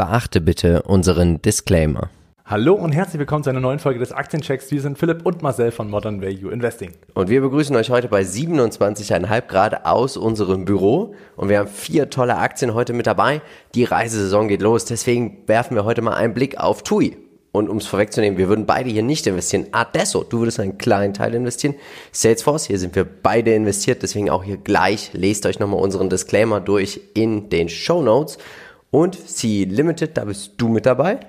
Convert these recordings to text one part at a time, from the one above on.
Beachte bitte unseren Disclaimer. Hallo und herzlich willkommen zu einer neuen Folge des Aktienchecks. Wir sind Philipp und Marcel von Modern Value Investing. Und wir begrüßen euch heute bei 27,5 Grad aus unserem Büro. Und wir haben vier tolle Aktien heute mit dabei. Die Reisesaison geht los. Deswegen werfen wir heute mal einen Blick auf TUI. Und um es vorwegzunehmen, wir würden beide hier nicht investieren. Adesso, du würdest einen kleinen Teil investieren. Salesforce, hier sind wir beide investiert. Deswegen auch hier gleich. Lest euch nochmal unseren Disclaimer durch in den Show Notes. Und C Limited, da bist du mit dabei.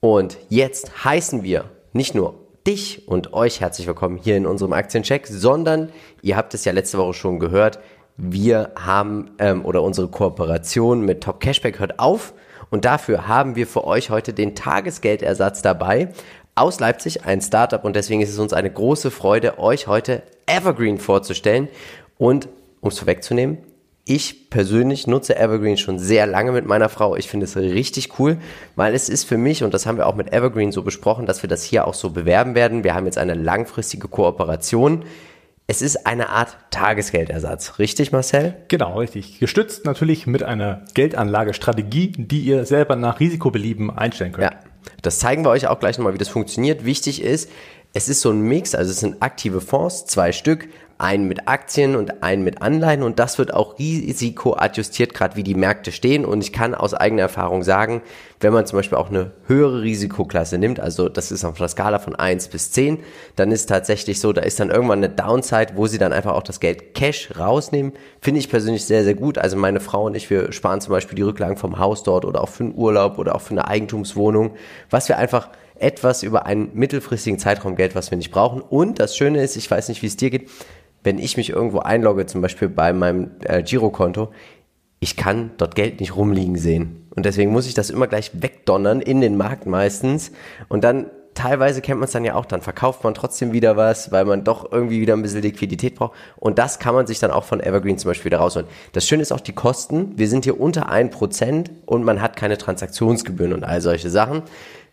Und jetzt heißen wir nicht nur dich und euch herzlich willkommen hier in unserem Aktiencheck, sondern ihr habt es ja letzte Woche schon gehört, wir haben ähm, oder unsere Kooperation mit Top Cashback hört auf. Und dafür haben wir für euch heute den Tagesgeldersatz dabei aus Leipzig, ein Startup. Und deswegen ist es uns eine große Freude, euch heute Evergreen vorzustellen. Und um es vorwegzunehmen, ich persönlich nutze Evergreen schon sehr lange mit meiner Frau. Ich finde es richtig cool, weil es ist für mich, und das haben wir auch mit Evergreen so besprochen, dass wir das hier auch so bewerben werden. Wir haben jetzt eine langfristige Kooperation. Es ist eine Art Tagesgeldersatz, richtig Marcel? Genau, richtig. Gestützt natürlich mit einer Geldanlagestrategie, die ihr selber nach Risikobelieben einstellen könnt. Ja, das zeigen wir euch auch gleich nochmal, wie das funktioniert. Wichtig ist, es ist so ein Mix, also es sind aktive Fonds, zwei Stück, einen mit Aktien und einen mit Anleihen und das wird auch risikoadjustiert, gerade wie die Märkte stehen. Und ich kann aus eigener Erfahrung sagen, wenn man zum Beispiel auch eine höhere Risikoklasse nimmt, also das ist auf der Skala von 1 bis 10, dann ist tatsächlich so, da ist dann irgendwann eine Downside, wo sie dann einfach auch das Geld Cash rausnehmen. Finde ich persönlich sehr, sehr gut. Also meine Frau und ich, wir sparen zum Beispiel die Rücklagen vom Haus dort oder auch für einen Urlaub oder auch für eine Eigentumswohnung, was wir einfach etwas über einen mittelfristigen Zeitraum Geld, was wir nicht brauchen. Und das Schöne ist, ich weiß nicht, wie es dir geht, wenn ich mich irgendwo einlogge, zum Beispiel bei meinem äh, Girokonto, ich kann dort Geld nicht rumliegen sehen. Und deswegen muss ich das immer gleich wegdonnern in den Markt meistens. Und dann teilweise kennt man es dann ja auch, dann verkauft man trotzdem wieder was, weil man doch irgendwie wieder ein bisschen Liquidität braucht. Und das kann man sich dann auch von Evergreen zum Beispiel wieder rausholen. Das Schöne ist auch die Kosten. Wir sind hier unter 1% und man hat keine Transaktionsgebühren und all solche Sachen.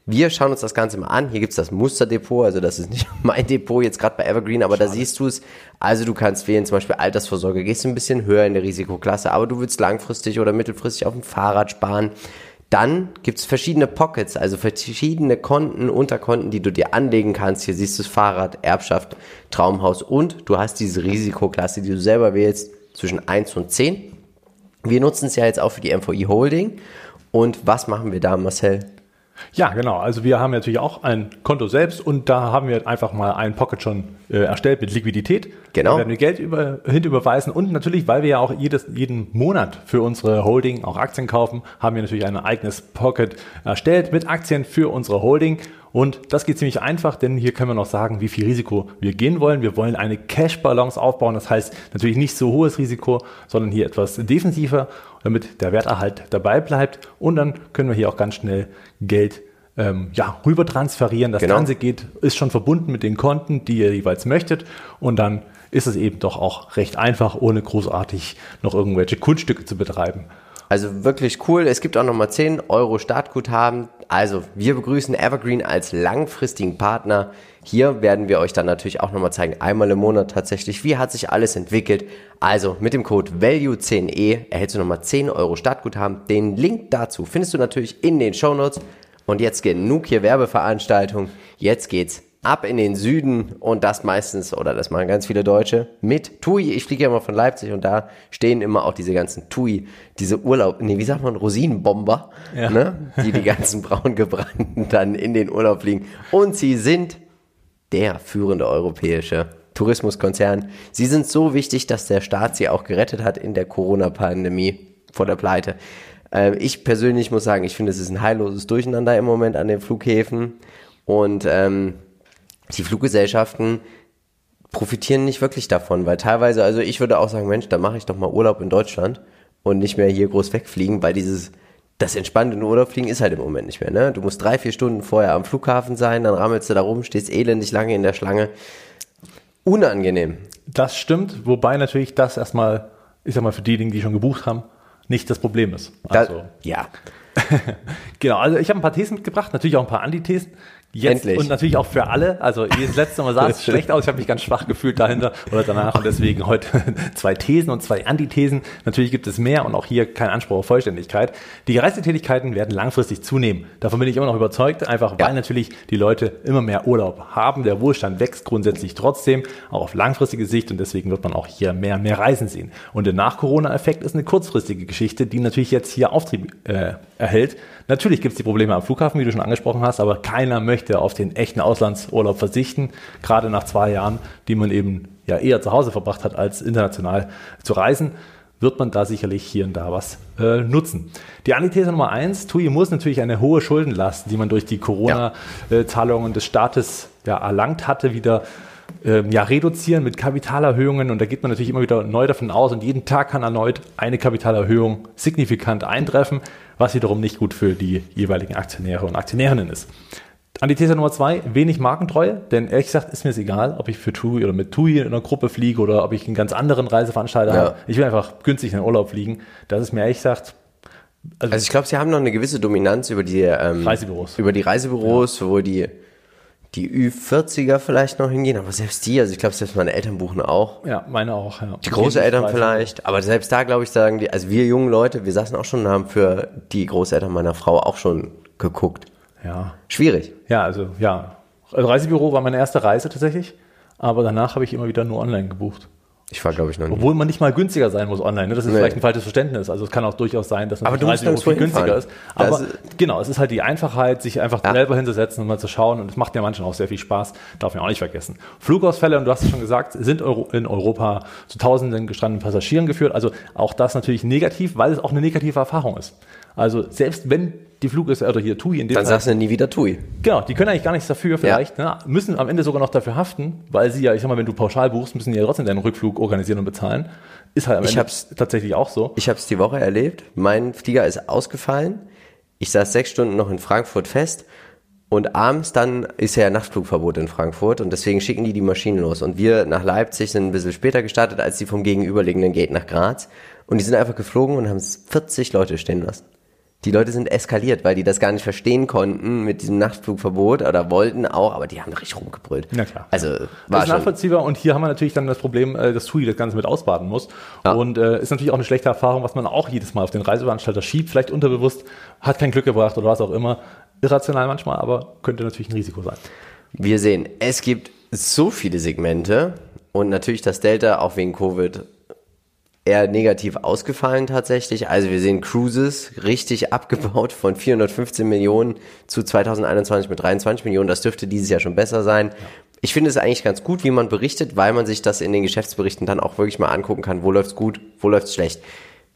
Wir schauen uns das Ganze mal an. Hier gibt's das Musterdepot, also das ist nicht mein Depot jetzt gerade bei Evergreen, aber Schade. da siehst du es. Also du kannst wählen, zum Beispiel Altersvorsorge, gehst du ein bisschen höher in der Risikoklasse, aber du willst langfristig oder mittelfristig auf dem Fahrrad sparen. Dann gibt's verschiedene Pockets, also verschiedene Konten, Unterkonten, die du dir anlegen kannst. Hier siehst du das Fahrrad, Erbschaft, Traumhaus und du hast diese Risikoklasse, die du selber wählst, zwischen 1 und 10. Wir nutzen es ja jetzt auch für die MVI Holding. Und was machen wir da, Marcel? Ja, genau. Also wir haben natürlich auch ein Konto selbst und da haben wir einfach mal ein Pocket schon äh, erstellt mit Liquidität. Genau. Da werden wir Geld über, hinüberweisen und natürlich, weil wir ja auch jedes, jeden Monat für unsere Holding auch Aktien kaufen, haben wir natürlich ein eigenes Pocket erstellt mit Aktien für unsere Holding und das geht ziemlich einfach, denn hier können wir noch sagen, wie viel Risiko wir gehen wollen. Wir wollen eine Cash-Balance aufbauen. Das heißt natürlich nicht so hohes Risiko, sondern hier etwas defensiver, damit der Werterhalt dabei bleibt. Und dann können wir hier auch ganz schnell Geld ähm, ja, rüber transferieren. Das genau. Ganze geht, ist schon verbunden mit den Konten, die ihr jeweils möchtet. Und dann ist es eben doch auch recht einfach, ohne großartig noch irgendwelche Kunststücke zu betreiben. Also wirklich cool. Es gibt auch nochmal 10 Euro Startguthaben. Also wir begrüßen Evergreen als langfristigen Partner. Hier werden wir euch dann natürlich auch nochmal zeigen, einmal im Monat tatsächlich, wie hat sich alles entwickelt. Also mit dem Code VALUE10E erhältst du nochmal 10 Euro Startguthaben. Den Link dazu findest du natürlich in den Show Notes. Und jetzt genug hier Werbeveranstaltung. Jetzt geht's ab in den Süden und das meistens, oder das machen ganz viele Deutsche, mit TUI. Ich fliege ja immer von Leipzig und da stehen immer auch diese ganzen TUI, diese Urlaub, nee, wie sagt man, Rosinenbomber, ja. ne? die die ganzen braungebrannten dann in den Urlaub fliegen. Und sie sind der führende europäische Tourismuskonzern. Sie sind so wichtig, dass der Staat sie auch gerettet hat in der Corona-Pandemie vor der Pleite. Äh, ich persönlich muss sagen, ich finde, es ist ein heilloses Durcheinander im Moment an den Flughäfen. Und ähm, die Fluggesellschaften profitieren nicht wirklich davon, weil teilweise, also ich würde auch sagen, Mensch, da mache ich doch mal Urlaub in Deutschland und nicht mehr hier groß wegfliegen, weil dieses das entspannte Urlaub fliegen ist halt im Moment nicht mehr, ne? Du musst drei, vier Stunden vorher am Flughafen sein, dann rammelst du da rum, stehst elendig lange in der Schlange. Unangenehm. Das stimmt, wobei natürlich das erstmal, ich sag mal, für diejenigen, die schon gebucht haben, nicht das Problem ist. Also, da, ja. genau, also ich habe ein paar Thesen mitgebracht, natürlich auch ein paar Antithesen Jetzt Endlich. und natürlich auch für alle. Also das letzte Mal sah es schlecht aus. Ich habe mich ganz schwach gefühlt dahinter oder danach und deswegen heute zwei Thesen und zwei Antithesen. Natürlich gibt es mehr und auch hier kein Anspruch auf Vollständigkeit. Die Reisetätigkeiten werden langfristig zunehmen. Davon bin ich immer noch überzeugt, einfach weil ja. natürlich die Leute immer mehr Urlaub haben. Der Wohlstand wächst grundsätzlich trotzdem, auch auf langfristige Sicht und deswegen wird man auch hier mehr mehr Reisen sehen. Und der Nach-Corona-Effekt ist eine kurzfristige Geschichte, die natürlich jetzt hier Auftrieb äh, erhält. Natürlich gibt es die Probleme am Flughafen, wie du schon angesprochen hast, aber keiner möchte auf den echten Auslandsurlaub verzichten, gerade nach zwei Jahren, die man eben ja eher zu Hause verbracht hat, als international zu reisen wird man da sicherlich hier und da was äh, nutzen. Die Antithese Nummer eins, TUI muss natürlich eine hohe Schuldenlast, die man durch die Corona-Zahlungen des Staates ja, erlangt hatte, wieder ähm, ja, reduzieren mit Kapitalerhöhungen. Und da geht man natürlich immer wieder neu davon aus und jeden Tag kann erneut eine Kapitalerhöhung signifikant eintreffen, was wiederum nicht gut für die jeweiligen Aktionäre und Aktionärinnen ist. Antithese Nummer zwei, wenig Markentreue, denn ehrlich gesagt ist mir es egal, ob ich für TUI oder mit TUI in einer Gruppe fliege oder ob ich einen ganz anderen Reiseveranstalter ja. habe. Ich will einfach günstig in den Urlaub fliegen. Das ist mir ehrlich gesagt also, also ich glaube, sie haben noch eine gewisse Dominanz über die ähm, Reisebüros. Über die Reisebüros, ja. wo die die Ü40er vielleicht noch hingehen, aber selbst die, also ich glaube, selbst meine Eltern buchen auch. Ja, meine auch, ja. Die Großeltern vielleicht, aber selbst da, glaube ich, sagen die, also wir jungen Leute, wir saßen auch schon und haben für die Großeltern meiner Frau auch schon geguckt. Ja. Schwierig. Ja, also ja. Also Reisebüro war meine erste Reise tatsächlich, aber danach habe ich immer wieder nur online gebucht. Ich war, glaube ich, noch nie. Obwohl man nicht mal günstiger sein muss online. Ne? Das ist nee. vielleicht ein falsches Verständnis. Also es kann auch durchaus sein, dass aber du musst viel günstiger ist. Aber das genau, es ist halt die Einfachheit, sich einfach ja. selber hinzusetzen und mal zu schauen. Und es macht ja manchen auch sehr viel Spaß. Darf man auch nicht vergessen. Flugausfälle, und du hast es schon gesagt, sind in Europa zu tausenden gestrandeten Passagieren geführt. Also auch das natürlich negativ, weil es auch eine negative Erfahrung ist. Also selbst wenn die Flug ist, oder hier TUI in dem Dann Fall, sagst du nie wieder TUI. Genau, die können eigentlich gar nichts dafür vielleicht, ja. ne? müssen am Ende sogar noch dafür haften, weil sie ja, ich sag mal, wenn du pauschal buchst, müssen die ja trotzdem deinen Rückflug organisieren und bezahlen. Ist halt am ich Ende hab's, tatsächlich auch so. Ich habe es die Woche erlebt. Mein Flieger ist ausgefallen. Ich saß sechs Stunden noch in Frankfurt fest und abends dann ist ja Nachtflugverbot in Frankfurt und deswegen schicken die die Maschinen los. Und wir nach Leipzig sind ein bisschen später gestartet als die vom gegenüberliegenden Gate nach Graz. Und die sind einfach geflogen und haben 40 Leute stehen lassen die Leute sind eskaliert, weil die das gar nicht verstehen konnten mit diesem Nachtflugverbot oder wollten auch, aber die haben richtig rumgebrüllt. Na klar. Also war das ist nachvollziehbar und hier haben wir natürlich dann das Problem, äh, dass TUI das Ganze mit ausbaden muss. Ja. Und äh, ist natürlich auch eine schlechte Erfahrung, was man auch jedes Mal auf den Reiseveranstalter schiebt, vielleicht unterbewusst, hat kein Glück gebracht oder was auch immer. Irrational manchmal, aber könnte natürlich ein Risiko sein. Wir sehen, es gibt so viele Segmente und natürlich das Delta auch wegen Covid eher negativ ausgefallen tatsächlich. Also wir sehen Cruises richtig abgebaut von 415 Millionen zu 2021 mit 23 Millionen. Das dürfte dieses Jahr schon besser sein. Ich finde es eigentlich ganz gut, wie man berichtet, weil man sich das in den Geschäftsberichten dann auch wirklich mal angucken kann, wo läuft's gut, wo läuft's schlecht.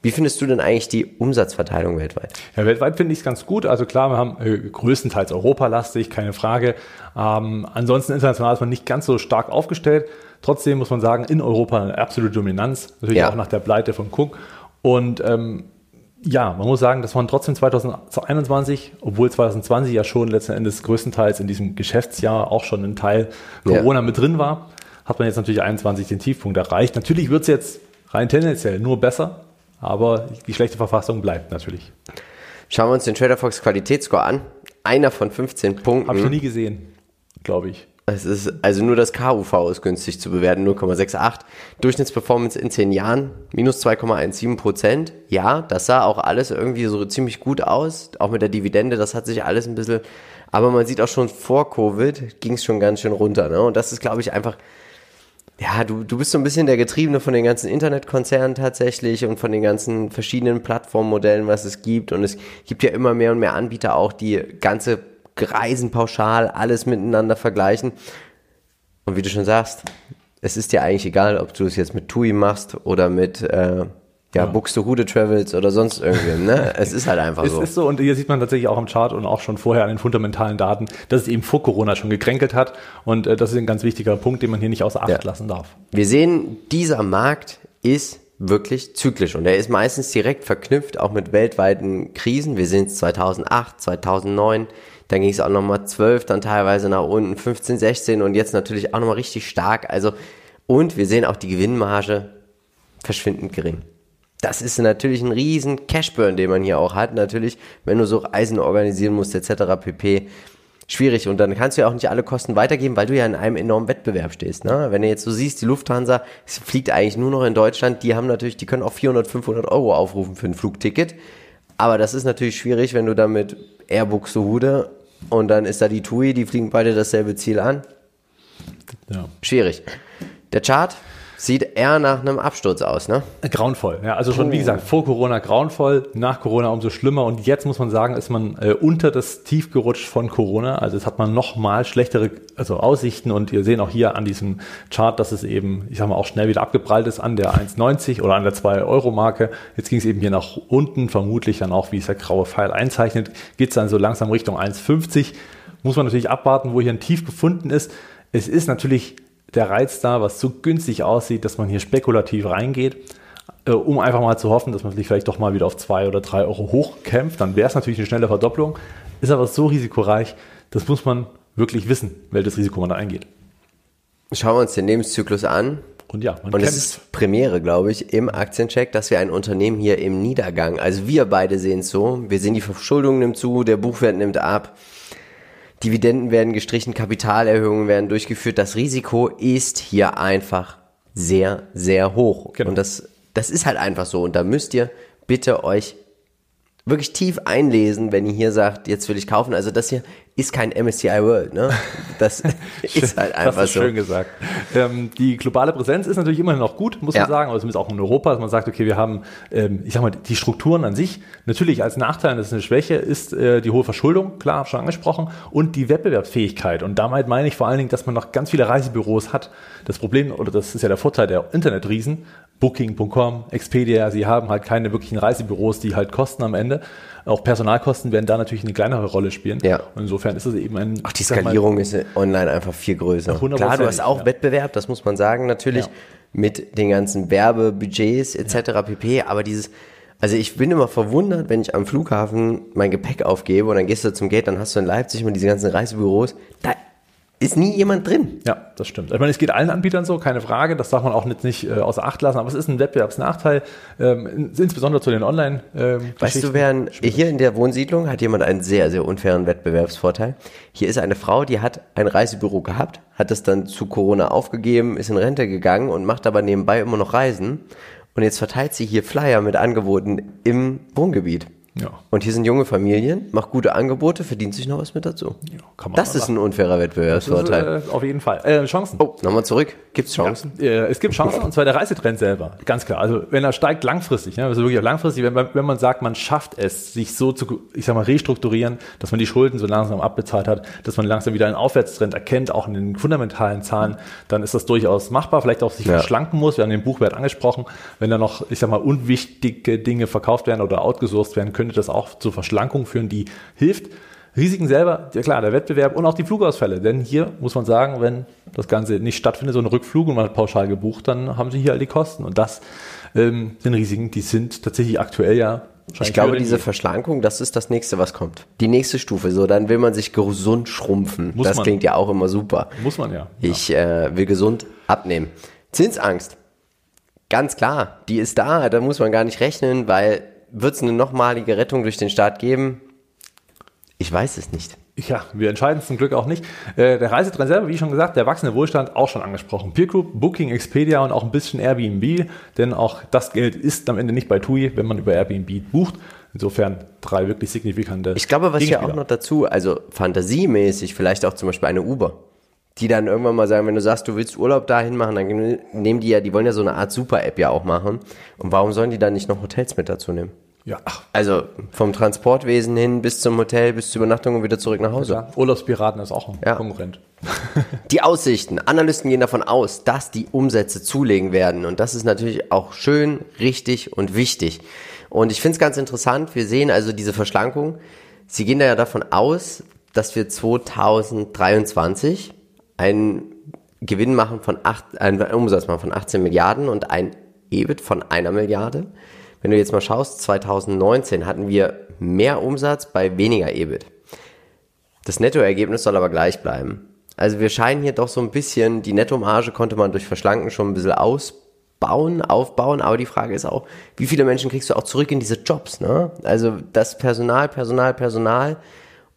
Wie findest du denn eigentlich die Umsatzverteilung weltweit? Ja, weltweit finde ich es ganz gut. Also klar, wir haben äh, größtenteils europalastig, keine Frage. Ähm, ansonsten international ist man nicht ganz so stark aufgestellt. Trotzdem muss man sagen, in Europa eine absolute Dominanz, natürlich ja. auch nach der Pleite von Cook. Und ähm, ja, man muss sagen, das waren trotzdem 2021, obwohl 2020 ja schon letzten Endes größtenteils in diesem Geschäftsjahr auch schon ein Teil Corona ja. mit drin war, hat man jetzt natürlich 21 den Tiefpunkt erreicht. Natürlich wird es jetzt rein tendenziell nur besser, aber die schlechte Verfassung bleibt natürlich. Schauen wir uns den TraderFox Qualitätsscore an. Einer von 15 Punkten. Habe ich noch nie gesehen, glaube ich. Es ist, also nur das KUV ist günstig zu bewerten, 0,68. Durchschnittsperformance in 10 Jahren, minus 2,17 Prozent. Ja, das sah auch alles irgendwie so ziemlich gut aus. Auch mit der Dividende, das hat sich alles ein bisschen, aber man sieht auch schon vor Covid ging es schon ganz schön runter. Ne? Und das ist, glaube ich, einfach, ja, du, du bist so ein bisschen der Getriebene von den ganzen Internetkonzernen tatsächlich und von den ganzen verschiedenen Plattformmodellen, was es gibt. Und es gibt ja immer mehr und mehr Anbieter auch, die ganze Reisen pauschal, alles miteinander vergleichen. Und wie du schon sagst, es ist dir eigentlich egal, ob du es jetzt mit TUI machst oder mit äh, ja, ja. Buxtehude Travels oder sonst irgendwem, ne? Es ist halt einfach es so. Es ist so und hier sieht man tatsächlich auch im Chart und auch schon vorher an den fundamentalen Daten, dass es eben vor Corona schon gekränkelt hat und äh, das ist ein ganz wichtiger Punkt, den man hier nicht außer Acht ja. lassen darf. Wir sehen, dieser Markt ist wirklich zyklisch und er ist meistens direkt verknüpft auch mit weltweiten Krisen. Wir sehen es 2008, 2009, dann ging es auch nochmal 12, dann teilweise nach unten 15, 16 und jetzt natürlich auch nochmal richtig stark. Also, und wir sehen auch die Gewinnmarge verschwindend gering. Das ist natürlich ein riesen Cashburn, den man hier auch hat. Natürlich, wenn du so Reisen organisieren musst, etc. pp. schwierig. Und dann kannst du ja auch nicht alle Kosten weitergeben, weil du ja in einem enormen Wettbewerb stehst. Ne? Wenn du jetzt so siehst, die Lufthansa fliegt eigentlich nur noch in Deutschland, die haben natürlich, die können auch 400, 500 Euro aufrufen für ein Flugticket. Aber das ist natürlich schwierig, wenn du dann mit Air Buxtehude und dann ist da die TUI, die fliegen beide dasselbe Ziel an. Ja. Schwierig. Der Chart sieht eher nach einem Absturz aus, ne? Grauenvoll. Ja, also schon, wie gesagt, vor Corona grauenvoll, nach Corona umso schlimmer. Und jetzt muss man sagen, ist man äh, unter das Tief gerutscht von Corona. Also jetzt hat man noch mal schlechtere also Aussichten. Und ihr seht auch hier an diesem Chart, dass es eben, ich sag mal, auch schnell wieder abgeprallt ist an der 1,90 oder an der 2-Euro-Marke. Jetzt ging es eben hier nach unten, vermutlich dann auch, wie es der graue Pfeil einzeichnet, geht es dann so langsam Richtung 1,50. Muss man natürlich abwarten, wo hier ein Tief gefunden ist. Es ist natürlich der Reiz da, was so günstig aussieht, dass man hier spekulativ reingeht, äh, um einfach mal zu hoffen, dass man sich vielleicht doch mal wieder auf zwei oder drei Euro hochkämpft. Dann wäre es natürlich eine schnelle Verdopplung, ist aber so risikoreich, das muss man wirklich wissen, welches Risiko man da eingeht. Schauen wir uns den Lebenszyklus an. Und ja, man Und es ist Premiere, glaube ich, im Aktiencheck, dass wir ein Unternehmen hier im Niedergang, also wir beide sehen es so, wir sehen die Verschuldung nimmt zu, der Buchwert nimmt ab, Dividenden werden gestrichen, Kapitalerhöhungen werden durchgeführt. Das Risiko ist hier einfach sehr, sehr hoch. Genau. Und das, das ist halt einfach so. Und da müsst ihr bitte euch wirklich tief einlesen, wenn ihr hier sagt, jetzt will ich kaufen. Also das hier ist kein MSCI World, ne? Das ist halt einfach das ist so. Schön gesagt. Ähm, die globale Präsenz ist natürlich immer noch gut, muss ja. man sagen, aber zumindest auch in Europa, dass man sagt, okay, wir haben, ähm, ich sag mal, die Strukturen an sich. Natürlich als Nachteil, das ist eine Schwäche, ist äh, die hohe Verschuldung, klar, schon angesprochen, und die Wettbewerbsfähigkeit. Und damit meine ich vor allen Dingen, dass man noch ganz viele Reisebüros hat. Das Problem, oder das ist ja der Vorteil der Internetriesen, Booking.com, Expedia, sie haben halt keine wirklichen Reisebüros, die halt kosten am Ende. Auch Personalkosten werden da natürlich eine kleinere Rolle spielen. Ja. Und insofern ist es eben ein. Ach, die Skalierung mal, ist online einfach viel größer. Klar, du hast auch ja. Wettbewerb, das muss man sagen, natürlich, ja. mit den ganzen Werbebudgets etc. Ja. pp. Aber dieses, also ich bin immer verwundert, wenn ich am Flughafen mein Gepäck aufgebe und dann gehst du zum Gate, dann hast du in Leipzig immer diese ganzen Reisebüros. Da ist nie jemand drin. Ja, das stimmt. Ich meine, es geht allen Anbietern so, keine Frage. Das darf man auch nicht, nicht äh, außer Acht lassen. Aber es ist ein Wettbewerbsnachteil, ähm, insbesondere zu den Online. Ähm, weißt du, wer hier in der Wohnsiedlung hat jemand einen sehr, sehr unfairen Wettbewerbsvorteil. Hier ist eine Frau, die hat ein Reisebüro gehabt, hat es dann zu Corona aufgegeben, ist in Rente gegangen und macht aber nebenbei immer noch Reisen. Und jetzt verteilt sie hier Flyer mit Angeboten im Wohngebiet. Ja. Und hier sind junge Familien, macht gute Angebote, verdient sich noch was mit dazu. Ja, das ist ein unfairer Wettbewerbsvorteil. Äh, auf jeden Fall. Äh, Chancen. Oh, nochmal zurück. Gibt es Chancen? Ja, äh, es gibt Chancen und zwar der Reisetrend selber. Ganz klar. Also wenn er steigt langfristig, ne, also wirklich auch langfristig, wenn man, wenn man sagt, man schafft es, sich so zu, ich sag mal, restrukturieren, dass man die Schulden so langsam abbezahlt hat, dass man langsam wieder einen Aufwärtstrend erkennt, auch in den fundamentalen Zahlen, dann ist das durchaus machbar. Vielleicht auch sich ja. verschlanken muss. Wir haben den Buchwert angesprochen. Wenn da noch, ich sag mal, unwichtige Dinge verkauft werden oder outgesourced werden, könnte das auch zu Verschlankung führen, die hilft. Risiken selber, ja klar, der Wettbewerb und auch die Flugausfälle. Denn hier muss man sagen, wenn das Ganze nicht stattfindet, so ein Rückflug und man hat pauschal gebucht, dann haben sie hier all die Kosten. Und das ähm, sind Risiken, die sind tatsächlich aktuell ja ich glaube, diese Verschlankung, das ist das nächste, was kommt. Die nächste Stufe. So, dann will man sich gesund schrumpfen. Muss das man. klingt ja auch immer super. Muss man ja. Ich äh, will gesund abnehmen. Zinsangst. Ganz klar, die ist da. Da muss man gar nicht rechnen, weil wird es eine nochmalige Rettung durch den Staat geben? Ich weiß es nicht. Ja, wir entscheiden es zum Glück auch nicht. Äh, der Reisetrend selber, wie schon gesagt, der wachsende Wohlstand auch schon angesprochen. Peer Group, Booking, Expedia und auch ein bisschen Airbnb, denn auch das Geld ist am Ende nicht bei TUI, wenn man über Airbnb bucht. Insofern drei wirklich signifikante. Ich glaube, was hier auch noch dazu, also fantasiemäßig, vielleicht auch zum Beispiel eine Uber die dann irgendwann mal sagen, wenn du sagst, du willst Urlaub dahin machen, dann nehmen die ja, die wollen ja so eine Art Super-App ja auch machen. Und warum sollen die dann nicht noch Hotels mit dazu nehmen? Ja. Also vom Transportwesen hin bis zum Hotel, bis zur Übernachtung und wieder zurück nach Hause. Ja, Urlaubspiraten ist auch ein ja. Konkurrent. Die Aussichten. Analysten gehen davon aus, dass die Umsätze zulegen werden. Und das ist natürlich auch schön, richtig und wichtig. Und ich finde es ganz interessant. Wir sehen also diese Verschlankung. Sie gehen da ja davon aus, dass wir 2023 einen Gewinn machen von acht, einen Umsatz machen von 18 Milliarden und ein EBIT von einer Milliarde. Wenn du jetzt mal schaust, 2019 hatten wir mehr Umsatz bei weniger EBIT. Das Nettoergebnis soll aber gleich bleiben. Also wir scheinen hier doch so ein bisschen, die Nettomarge konnte man durch Verschlanken schon ein bisschen ausbauen, aufbauen, aber die Frage ist auch, wie viele Menschen kriegst du auch zurück in diese Jobs, ne? Also das Personal, Personal, Personal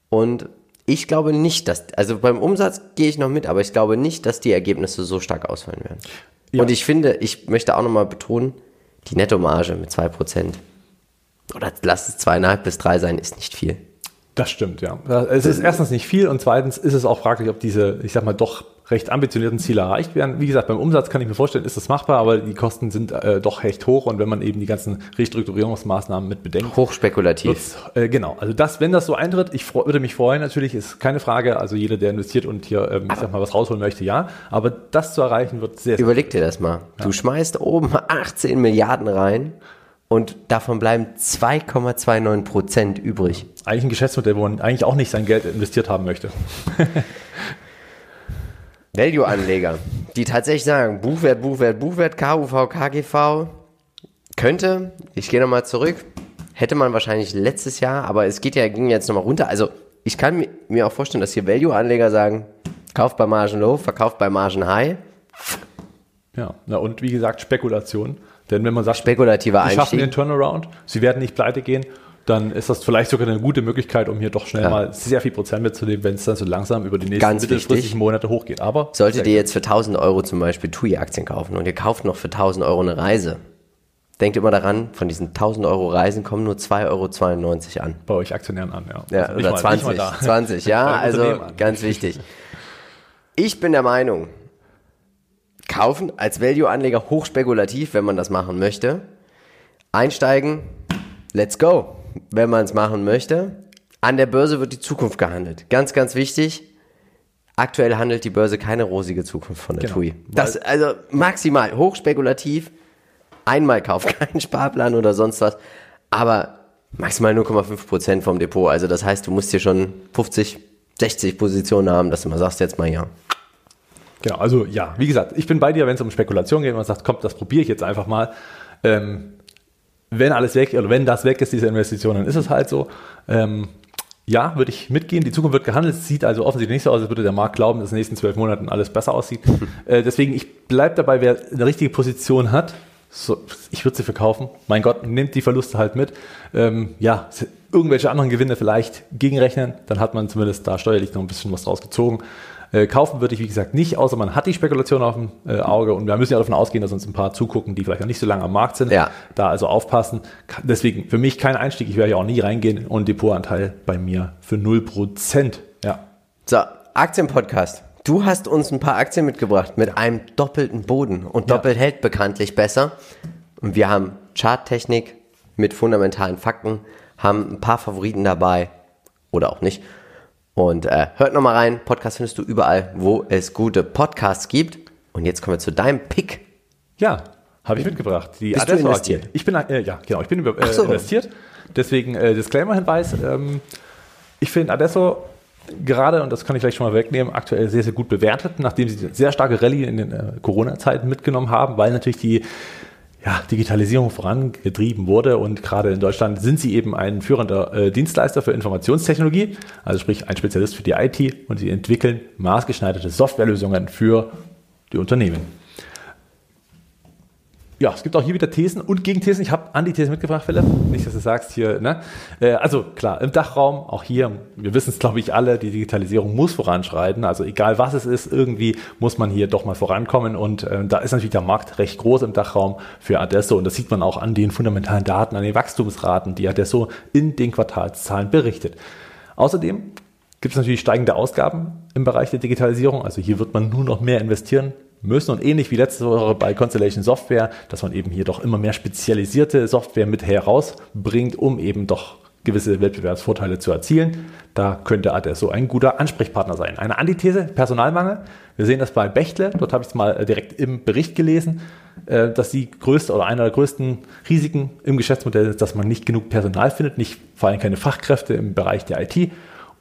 und Ich glaube nicht, dass, also beim Umsatz gehe ich noch mit, aber ich glaube nicht, dass die Ergebnisse so stark ausfallen werden. Ja. Und ich finde, ich möchte auch nochmal betonen, die Nettomarge mit 2%, oder lass es zweieinhalb bis drei sein, ist nicht viel. Das stimmt, ja. Es ist erstens nicht viel und zweitens ist es auch fraglich, ob diese, ich sag mal, doch recht ambitionierten Ziele erreicht werden. Wie gesagt, beim Umsatz kann ich mir vorstellen, ist das machbar, aber die Kosten sind äh, doch recht hoch und wenn man eben die ganzen Restrukturierungsmaßnahmen mit bedenkt. Hochspekulativ. Äh, genau, also das, wenn das so eintritt, ich würde mich freuen, natürlich ist keine Frage, also jeder, der investiert und hier, ähm, ich sag mal, was rausholen möchte, ja, aber das zu erreichen wird sehr, sehr Überleg dir das mal. Du schmeißt oben 18 Milliarden rein und davon bleiben 2,29 Prozent übrig. eigentlich ein Geschäftsmodell, wo man eigentlich auch nicht sein Geld investiert haben möchte. Value-Anleger, die tatsächlich sagen, Buchwert, Buchwert, Buchwert, KUV, KGV, könnte, ich gehe nochmal zurück, hätte man wahrscheinlich letztes Jahr, aber es geht ja, ging jetzt nochmal runter. Also ich kann mi- mir auch vorstellen, dass hier Value-Anleger sagen, kauft bei Margin Low, verkauft bei Margin High. Ja, na und wie gesagt, Spekulation. Denn wenn man sagt, Spekulativer sie schaffen den. Turnaround, sie werden nicht pleite gehen, dann ist das vielleicht sogar eine gute Möglichkeit, um hier doch schnell Ja. mal sehr viel Prozent mitzunehmen, wenn es dann so langsam über die nächsten Ganz mittelfristigen. Monate hochgeht. Aber Solltet ihr jetzt für 1000 Euro zum Beispiel TUI-Aktien kaufen und ihr kauft noch für 1000 Euro eine Reise, denkt immer daran, von diesen 1000 Euro Reisen kommen nur 2,92 Euro an. bei euch Aktionären an, ja. Ja, Also oder mal- 20, nicht mal da. 20, ja, also ganz wichtig. Ich bin der Meinung, kaufen als Value-Anleger hochspekulativ, wenn man das machen möchte. Einsteigen, let's go, wenn man es machen möchte. An der Börse wird die Zukunft gehandelt. Ganz, ganz wichtig. Aktuell handelt die Börse keine rosige Zukunft von der Genau. TUI. Das, also maximal hochspekulativ. Einmal Kauf, kein Sparplan oder sonst was. Aber maximal 0,5 Prozent vom Depot. Also das heißt, du musst hier schon 50, 60 Positionen haben, dass du mal sagst, jetzt mal ja. Genau, also ja, wie gesagt, ich bin bei dir, wenn es um Spekulation geht und man sagt, komm, das probiere ich jetzt einfach mal. Ähm, wenn alles weg, oder wenn das weg ist, diese Investition, dann ist es halt so. Ähm, ja, würde ich mitgehen. Die Zukunft wird gehandelt. Es sieht also offensichtlich nicht so aus, als würde der Markt glauben, dass in den nächsten zwölf Monaten alles besser aussieht. äh, deswegen, ich bleibe dabei, wer eine richtige Position hat, so, ich würde sie verkaufen. Mein Gott, nimmt die Verluste halt mit. Ähm, ja, irgendwelche anderen Gewinne vielleicht gegenrechnen, dann hat man zumindest da steuerlich noch ein bisschen was draus gezogen. Äh, kaufen würde ich, wie gesagt, nicht, außer man hat die Spekulation auf dem äh, Auge und wir müssen ja davon ausgehen, dass uns ein paar zugucken, die vielleicht noch nicht so lange am Markt sind. Ja. Da also aufpassen. Deswegen für mich kein Einstieg, ich werde ja auch nie reingehen und Depotanteil bei mir für 0%. Ja. So, Aktienpodcast. Du hast uns ein paar Aktien mitgebracht mit einem doppelten Boden und Ja. doppelt hält bekanntlich besser. Und wir haben Charttechnik mit fundamentalen Fakten, haben ein paar Favoriten dabei oder auch nicht. Und äh, hört nochmal rein. Podcast findest du überall, wo es gute Podcasts gibt. Und jetzt kommen wir zu deinem Pick. Ja, habe ich mitgebracht. Die Bist du Adesso investiert? AG. Ich bin, äh, ja, genau, ich bin über, äh, so. investiert. Deswegen äh, Disclaimer-Hinweis. Ähm, ich finde Adesso gerade, und das kann ich gleich schon mal wegnehmen, aktuell sehr, sehr gut bewertet, nachdem sie eine sehr starke Rallye in den äh, Corona-Zeiten mitgenommen haben, weil natürlich die ja, Digitalisierung vorangetrieben wurde und gerade in Deutschland sind sie eben ein führender äh, Dienstleister für Informationstechnologie, also sprich ein Spezialist für die IT und sie entwickeln maßgeschneiderte Softwarelösungen für die Unternehmen. Ja, es gibt auch hier wieder Thesen und Gegenthesen. Ich habe Antithesen mitgebracht, Philipp. Nicht, dass du sagst hier, ne? Äh, also klar, im Dachraum, auch hier, wir wissen es, glaube ich, alle, die Digitalisierung muss voranschreiten. Also egal was es ist, irgendwie muss man hier doch mal vorankommen. Und äh, da ist natürlich der Markt recht groß im Dachraum für Adesso. Und das sieht man auch an den fundamentalen Daten, an den Wachstumsraten, die Adesso in den Quartalszahlen berichtet. Außerdem gibt es natürlich steigende Ausgaben im Bereich der Digitalisierung. Also hier wird man nur noch mehr investieren müssen und ähnlich wie letzte Woche bei Constellation Software, dass man eben hier doch immer mehr spezialisierte Software mit herausbringt, um eben doch gewisse Wettbewerbsvorteile zu erzielen. Da könnte Adesso ein guter Ansprechpartner sein. Eine Antithese, Personalmangel. Wir sehen das bei Bechtle, dort habe ich es mal äh, direkt im Bericht gelesen, äh, dass die größte oder einer der größten Risiken im Geschäftsmodell ist, dass man nicht genug Personal findet, nicht vor allem keine Fachkräfte im Bereich der IT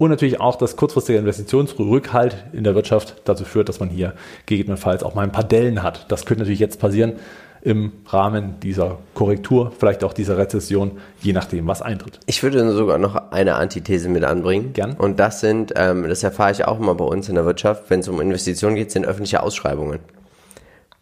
und natürlich auch das kurzfristige Investitionsrückhalt in der Wirtschaft dazu führt, dass man hier gegebenenfalls auch mal ein paar Dellen hat. Das könnte natürlich jetzt passieren im Rahmen dieser Korrektur, vielleicht auch dieser Rezession, je nachdem, was eintritt. Ich würde sogar noch eine Antithese mit anbringen. Gern. Und das sind, ähm, das erfahre ich auch immer bei uns in der Wirtschaft, wenn es um Investitionen geht, sind öffentliche Ausschreibungen.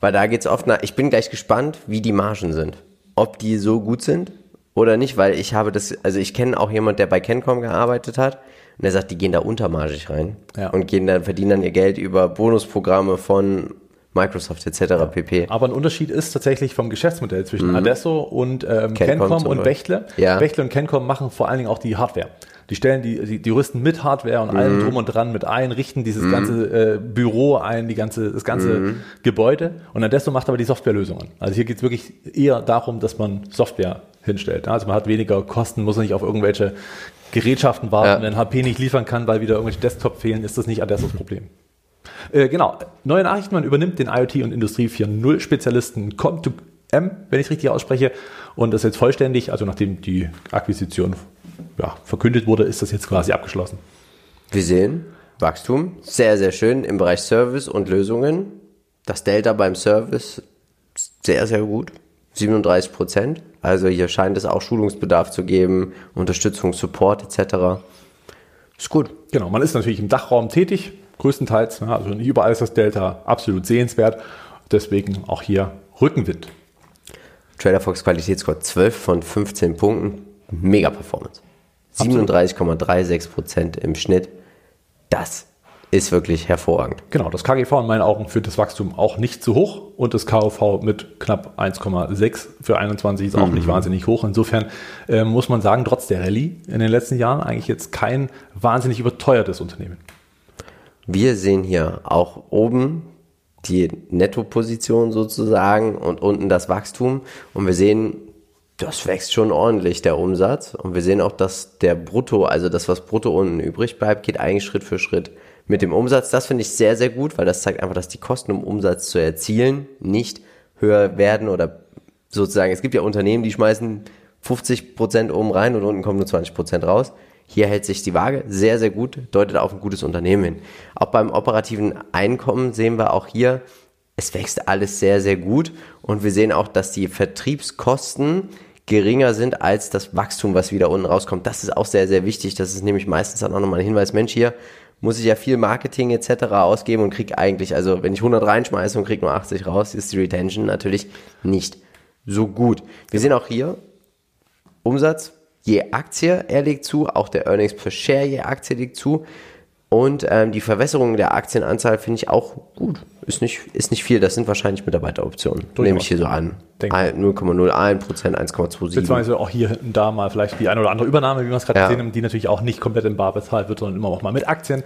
Weil da geht es oft nach, ich bin gleich gespannt, wie die Margen sind. Ob die so gut sind oder nicht, weil ich habe das, also ich kenne auch jemand, der bei Kencom gearbeitet hat Und er sagt, die gehen da untermargig rein Ja. und gehen dann, verdienen dann ihr Geld über Bonusprogramme von Microsoft etc. pp. Aber ein Unterschied ist tatsächlich vom Geschäftsmodell zwischen Adesso und ähm, Kencom Kencom und. Bechtle. Ja. Bechtle und Kencom machen vor allen Dingen auch die Hardware. Die stellen die, die, die rüsten mit Hardware und allem drum und dran mit ein, richten dieses ganze äh, Büro ein, die ganze, das ganze Gebäude. Und Adesso macht aber die Softwarelösungen. Also hier geht es wirklich eher darum, dass man Software hinstellt. Also man hat weniger Kosten, muss nicht auf irgendwelche Gerätschaften warten. Ja. Wenn HP nicht liefern kann, weil wieder irgendwelche Desktop fehlen, ist das nicht Adessos Problem. Äh, genau. Neue Nachrichten, man übernimmt den IoT und Industrie 4.0 Spezialisten Com2M, wenn ich es richtig ausspreche. Und das ist jetzt vollständig, also nachdem die Akquisition ja, verkündet wurde, ist das jetzt quasi abgeschlossen. Wir sehen Wachstum, sehr, sehr schön im Bereich Service und Lösungen. Das Delta beim Service sehr, sehr gut. 37 Prozent. Also hier scheint es auch Schulungsbedarf zu geben, Unterstützung, Support etc. Ist gut. Genau, man ist natürlich im Dachraum tätig, größtenteils. Ja, also nicht überall ist das Delta absolut sehenswert. Deswegen auch hier Rückenwind. TraderFox Qualitätsscore 12 von 15 Punkten. Mega Performance. 37,36 Prozent im Schnitt. Das ist wirklich hervorragend. Genau, das KGV in meinen Augen führt das Wachstum auch nicht zu hoch und das KOV mit knapp 1,6 für 21 ist auch nicht wahnsinnig hoch. Insofern äh, muss man sagen, trotz der Rallye in den letzten Jahren eigentlich jetzt kein wahnsinnig überteuertes Unternehmen. Wir sehen hier auch oben die Nettoposition sozusagen und unten das Wachstum. Und wir sehen, das wächst schon ordentlich, der Umsatz. Und wir sehen auch, dass der Brutto, also das, was brutto unten übrig bleibt, geht eigentlich Schritt für Schritt mit dem Umsatz. Das finde ich sehr, sehr gut, weil das zeigt einfach, dass die Kosten, um Umsatz zu erzielen, nicht höher werden oder sozusagen, es gibt ja Unternehmen, die schmeißen 50 Prozent oben rein und unten kommen nur 20 Prozent raus. Hier hält sich die Waage sehr, sehr gut, deutet auf ein gutes Unternehmen hin. Auch beim operativen Einkommen sehen wir auch hier, es wächst alles sehr, sehr gut und wir sehen auch, dass die Vertriebskosten geringer sind als das Wachstum, was wieder unten rauskommt. Das ist auch sehr, sehr wichtig. Das ist nämlich meistens dann auch nochmal ein Hinweis, Mensch, hier muss ich ja viel Marketing etc. ausgeben und krieg eigentlich, also wenn ich 100 reinschmeiße und krieg nur 80 raus, ist die Retention natürlich nicht so gut. Wir sehen auch hier, Umsatz je Aktie, er legt zu, auch der Earnings per Share je Aktie legt zu. Und ähm, die Verwässerung der Aktienanzahl finde ich auch gut. Ist nicht, ist nicht viel, das sind wahrscheinlich Mitarbeiteroptionen. Nehme ich hier so an. Denke. Ein- 0,01 Prozent, 1,27. Beziehungsweise auch hier und da mal vielleicht die eine oder andere Übernahme, wie wir es gerade Ja. gesehen haben, die natürlich auch nicht komplett in Bar bezahlt wird, sondern immer auch mal mit Aktien.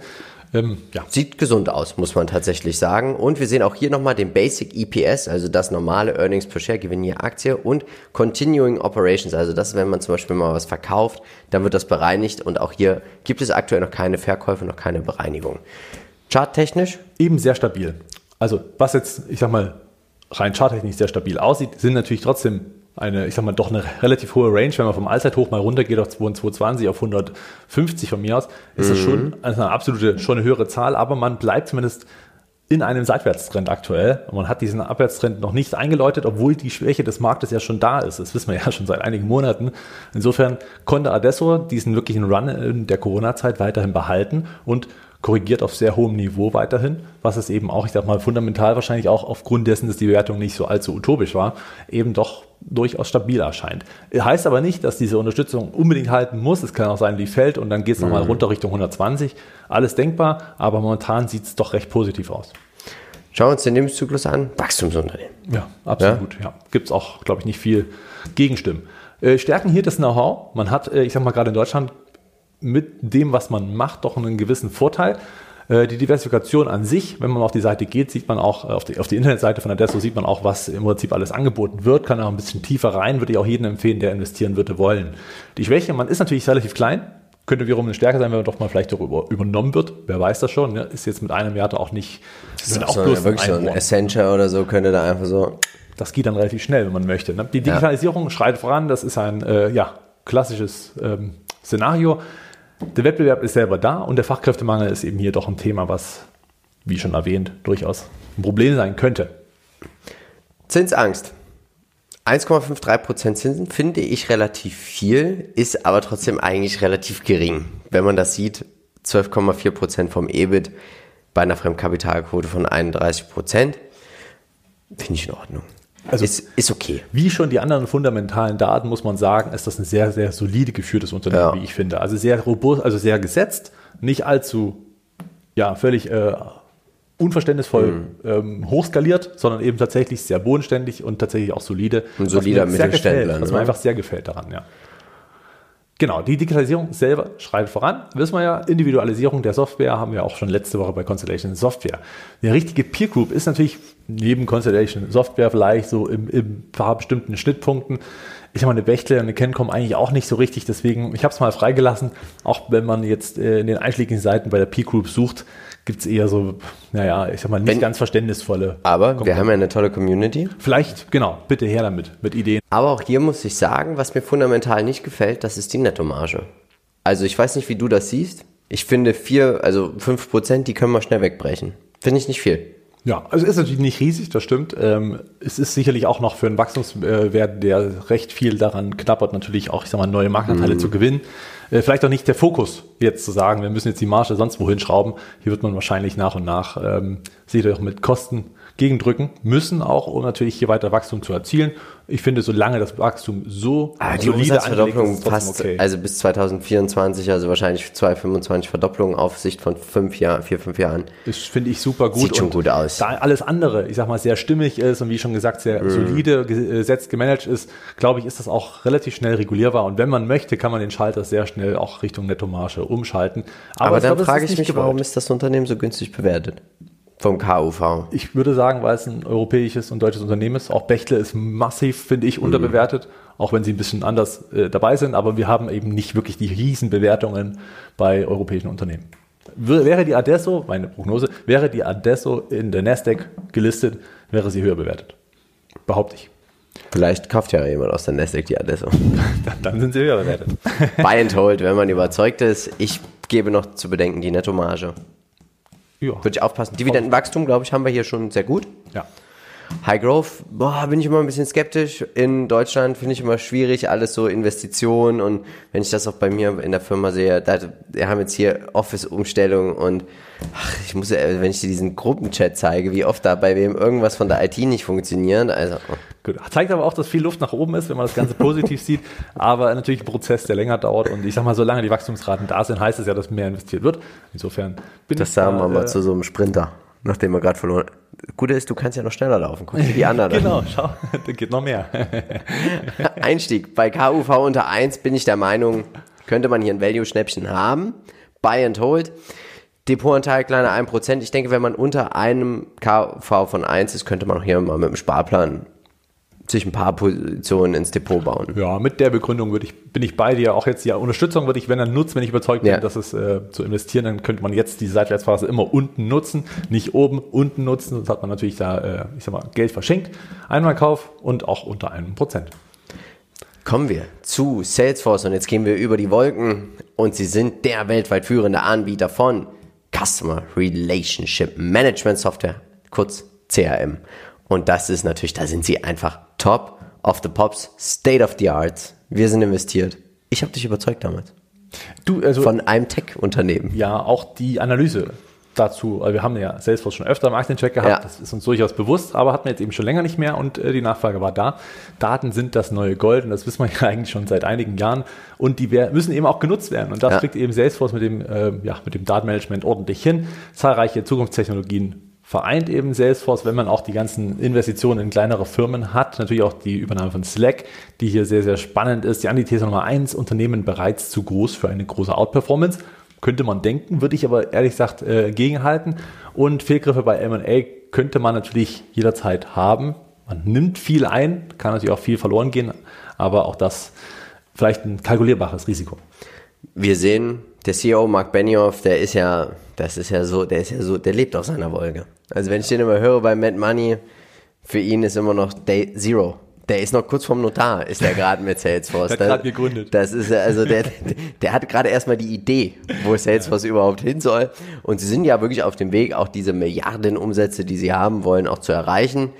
Ähm, ja, Sieht gesund aus, muss man tatsächlich sagen. Und wir sehen auch hier nochmal den Basic EPS, also das normale Earnings per Share, Gewinn je Aktie und Continuing Operations. Also das, wenn man zum Beispiel mal was verkauft, dann wird das bereinigt und auch hier gibt es aktuell noch keine Verkäufe, noch keine Bereinigung. Charttechnisch, eben sehr stabil. Also was jetzt, ich sag mal, rein charttechnisch sehr stabil aussieht, sind natürlich trotzdem eine, ich sag mal, doch eine relativ hohe Range. Wenn man vom Allzeithoch mal runtergeht auf 220 auf 150 von mir aus, ist das schon eine absolute, schon eine höhere Zahl, aber man bleibt zumindest in einem Seitwärtstrend aktuell. Und man hat diesen Abwärtstrend noch nicht eingeläutet, obwohl die Schwäche des Marktes ja schon da ist. Das wissen wir ja schon seit einigen Monaten. Insofern konnte Adesso diesen wirklichen Run in der Corona-Zeit weiterhin behalten und korrigiert auf sehr hohem Niveau weiterhin, was es eben auch, ich sag mal, fundamental wahrscheinlich auch aufgrund dessen, dass die Bewertung nicht so allzu utopisch war, eben doch durchaus stabil erscheint. Heißt aber nicht, dass diese Unterstützung unbedingt halten muss. Es kann auch sein, die fällt und dann geht es nochmal runter Richtung 120. Alles denkbar, aber momentan sieht es doch recht positiv aus. schauen wir uns den Lebenszyklus an. Wachstumsunternehmen. Ja, absolut. Ja. Gibt es auch, glaube ich, nicht viel Gegenstimmen. Äh, Stärken hier das Know-how. Man hat, äh, ich sag mal, gerade in Deutschland mit dem, was man macht, doch einen gewissen Vorteil. Äh, Die Diversifikation an sich, wenn man auf die Seite geht, sieht man auch, äh, auf die, auf die Internetseite von Adesso sieht man auch, was im Prinzip alles angeboten wird, kann auch ein bisschen tiefer rein, würde ich auch jedem empfehlen, der investieren würde wollen. Die Schwäche, man ist natürlich relativ klein, könnte wiederum eine Stärke sein, wenn man doch mal vielleicht darüber übernommen wird. Wer weiß das schon, ne? ist jetzt mit einem Wert auch nicht, sind auch so, bloß wirklich so ein. Essentia oder so könnte da einfach so. Das geht dann relativ schnell, wenn man möchte. ne? Die Digitalisierung schreitet voran. Das ist ein äh, ja, klassisches ähm, Szenario. Der Wettbewerb ist selber da und der Fachkräftemangel ist eben hier doch ein Thema, was, wie schon erwähnt, durchaus ein Problem sein könnte. Zinsangst. 1,53% Zinsen finde ich relativ viel, ist aber trotzdem eigentlich relativ gering. Wenn man das sieht, 12,4% vom EBIT bei einer Fremdkapitalquote von 31%, finde ich in Ordnung. Also- ist, ist okay. Wie schon die anderen fundamentalen Daten, muss man sagen, ist das ein sehr, sehr solide geführtes Unternehmen, Ja. wie ich finde. Also sehr robust, also sehr gesetzt, nicht allzu, ja, völlig äh, unverständnisvoll Mhm. ähm, hochskaliert, sondern eben tatsächlich sehr bodenständig und tatsächlich auch solide. Ein solider Mittelständler, gefällt, Was ne? mir einfach sehr gefällt daran, ja. Genau, die Digitalisierung selber schreitet voran. Wissen wir ja, Individualisierung der Software haben wir auch schon letzte Woche bei Constellation Software. Eine richtige Peer Group ist natürlich neben Constellation Software vielleicht so im, im paar bestimmten Schnittpunkten. Ich mal, eine Bechtle und eine Kencom eigentlich auch nicht so richtig. Deswegen, ich habe es mal freigelassen. Auch wenn man jetzt äh, in den einschlägigen Seiten bei der Peer Group sucht, gibt es eher so, naja, ich sag mal, nicht Wenn- ganz verständnisvolle. Aber wir haben ja eine tolle Community. Vielleicht, genau, bitte her damit, mit Ideen. Aber auch hier muss ich sagen, was mir fundamental nicht gefällt, das ist die Nettomarge. Also ich weiß nicht, wie du das siehst. Ich finde vier, also fünf Prozent, die können wir schnell wegbrechen. Finde ich nicht viel. Ja, also ist natürlich nicht riesig, das stimmt. Ähm, es ist sicherlich auch noch für einen Wachstumswert, der recht viel daran knappert, natürlich auch, ich sag mal, neue Marktanteile zu gewinnen. Äh, vielleicht auch nicht der Fokus, jetzt zu sagen, wir müssen jetzt die Marge sonst wohin schrauben. Hier wird man wahrscheinlich nach und nach ähm, sich auch mit Kosten gegendrücken müssen, auch um natürlich hier weiter Wachstum zu erzielen. Ich finde, solange das Wachstum so Ah, die solide Umsatzverdopplung ist, passt, okay. also bis 2024, also wahrscheinlich 225 Verdopplungen auf Sicht von fünf Jahren, vier, fünf Jahren. Das finde ich super gut. Sieht schon gut aus. Da alles andere, ich sag mal, sehr stimmig ist und wie schon gesagt, sehr Mhm. solide gesetzt, gemanagt ist, glaube ich, ist das auch relativ schnell regulierbar. Und wenn man möchte, kann man den Schalter sehr schnell auch Richtung Nettomarge umschalten. Aber, ich dann glaube, frage ich mich, warum gewollt. ist das Unternehmen so günstig bewertet? Vom KUV. Ich würde sagen, weil es ein europäisches und deutsches Unternehmen ist. Auch Bechtle ist massiv, finde Mhm. ich, unterbewertet, auch wenn sie ein bisschen anders äh, dabei sind. Aber wir haben eben nicht wirklich die Riesenbewertungen bei europäischen Unternehmen. Wäre die Adesso, meine Prognose, wäre die Adesso in der Nasdaq gelistet, wäre sie höher bewertet. Behaupte ich. Vielleicht kauft ja jemand aus der Nasdaq die Adesso. Dann, dann sind sie höher bewertet. Buy and hold, wenn man überzeugt ist. Ich gebe noch zu bedenken die Nettomarge. Ja. Würde ich aufpassen. Dividendenwachstum, glaube ich, haben wir hier schon sehr gut. ja. High Growth, boah, bin ich immer ein bisschen skeptisch. In Deutschland finde ich immer schwierig, alles so Investitionen und wenn ich das auch bei mir in der Firma sehe, da, wir haben jetzt hier Office-Umstellung und ach, ich muss, wenn ich dir diesen Gruppenchat zeige, wie oft da bei wem irgendwas von der IT nicht funktioniert, also oh. Gut. Zeigt aber auch, dass viel Luft nach oben ist, wenn man das Ganze positiv sieht. Aber natürlich ein Prozess, der länger dauert. Und ich sag mal, solange die Wachstumsraten da sind, heißt es ja, dass mehr investiert wird. Insofern bin das ich sagen wir da, mal äh, zu so einem Sprinter, nachdem wir gerade verloren Gute ist, du kannst ja noch schneller laufen. Guck dir die anderen an. Genau, schau, da geht noch mehr. Einstieg. Bei KUV unter 1 bin ich der Meinung, könnte man hier ein Value-Schnäppchen haben. Buy and hold. Depotanteil kleiner 1%. Ich denke, wenn man unter einem KUV von 1 ist, könnte man auch hier mal mit dem Sparplan sich ein paar Positionen ins Depot bauen. Ja, mit der Begründung würde ich, bin ich bei dir. Auch jetzt die Unterstützung würde ich, wenn dann nutzen, wenn ich überzeugt bin, Ja. dass es äh, zu investieren, dann könnte man jetzt die Seitwärtsphase immer unten nutzen, nicht oben, unten nutzen. Sonst hat man natürlich da, äh, ich sag mal, Geld verschenkt. Einmal Kauf und auch unter einem Prozent. Kommen wir zu Salesforce und jetzt gehen wir über die Wolken und sie sind der weltweit führende Anbieter von Customer Relationship Management Software, kurz CRM. Und das ist natürlich, da sind sie einfach top of the pops, state of the art. Wir sind investiert. Ich habe dich überzeugt damals. Du, also Von einem Tech-Unternehmen. ja auch die Analyse dazu, also wir haben ja Salesforce schon öfter im Aktiencheck gehabt, Ja. das ist uns durchaus bewusst, aber hatten wir jetzt eben schon länger nicht mehr und äh, die Nachfrage war da. Daten sind das neue Gold und das wissen wir ja eigentlich schon seit einigen Jahren und die müssen eben auch genutzt werden und das Ja. kriegt eben Salesforce mit dem, äh, ja, mit dem Datenmanagement ordentlich hin. Zahlreiche Zukunftstechnologien vereint eben Salesforce, wenn man auch die ganzen Investitionen in kleinere Firmen hat. Natürlich auch die Übernahme von Slack, die hier sehr, sehr spannend ist. Die Antithese Nummer eins, Unternehmen bereits zu groß für eine große Outperformance. Könnte man denken, würde ich aber ehrlich gesagt äh, gegenhalten. Und Fehlgriffe bei M&A könnte man natürlich jederzeit haben. Man nimmt viel ein, kann natürlich auch viel verloren gehen, aber auch das vielleicht ein kalkulierbares Risiko. Wir sehen, der CEO Mark Benioff, der ist ja, das ist ja so, der ist ja so, der lebt auf seiner Wolke. Also wenn ich den immer höre bei Mad Money, für ihn ist immer noch Day Zero. Der ist noch kurz vorm Notar, ist der gerade mit Salesforce. Der hat grad gegründet. Das ist ja, also der, der hat gerade erstmal die Idee, wo Salesforce überhaupt hin soll. Und sie sind ja wirklich auf dem Weg, auch diese Milliardenumsätze, die sie haben wollen, auch zu erreichen.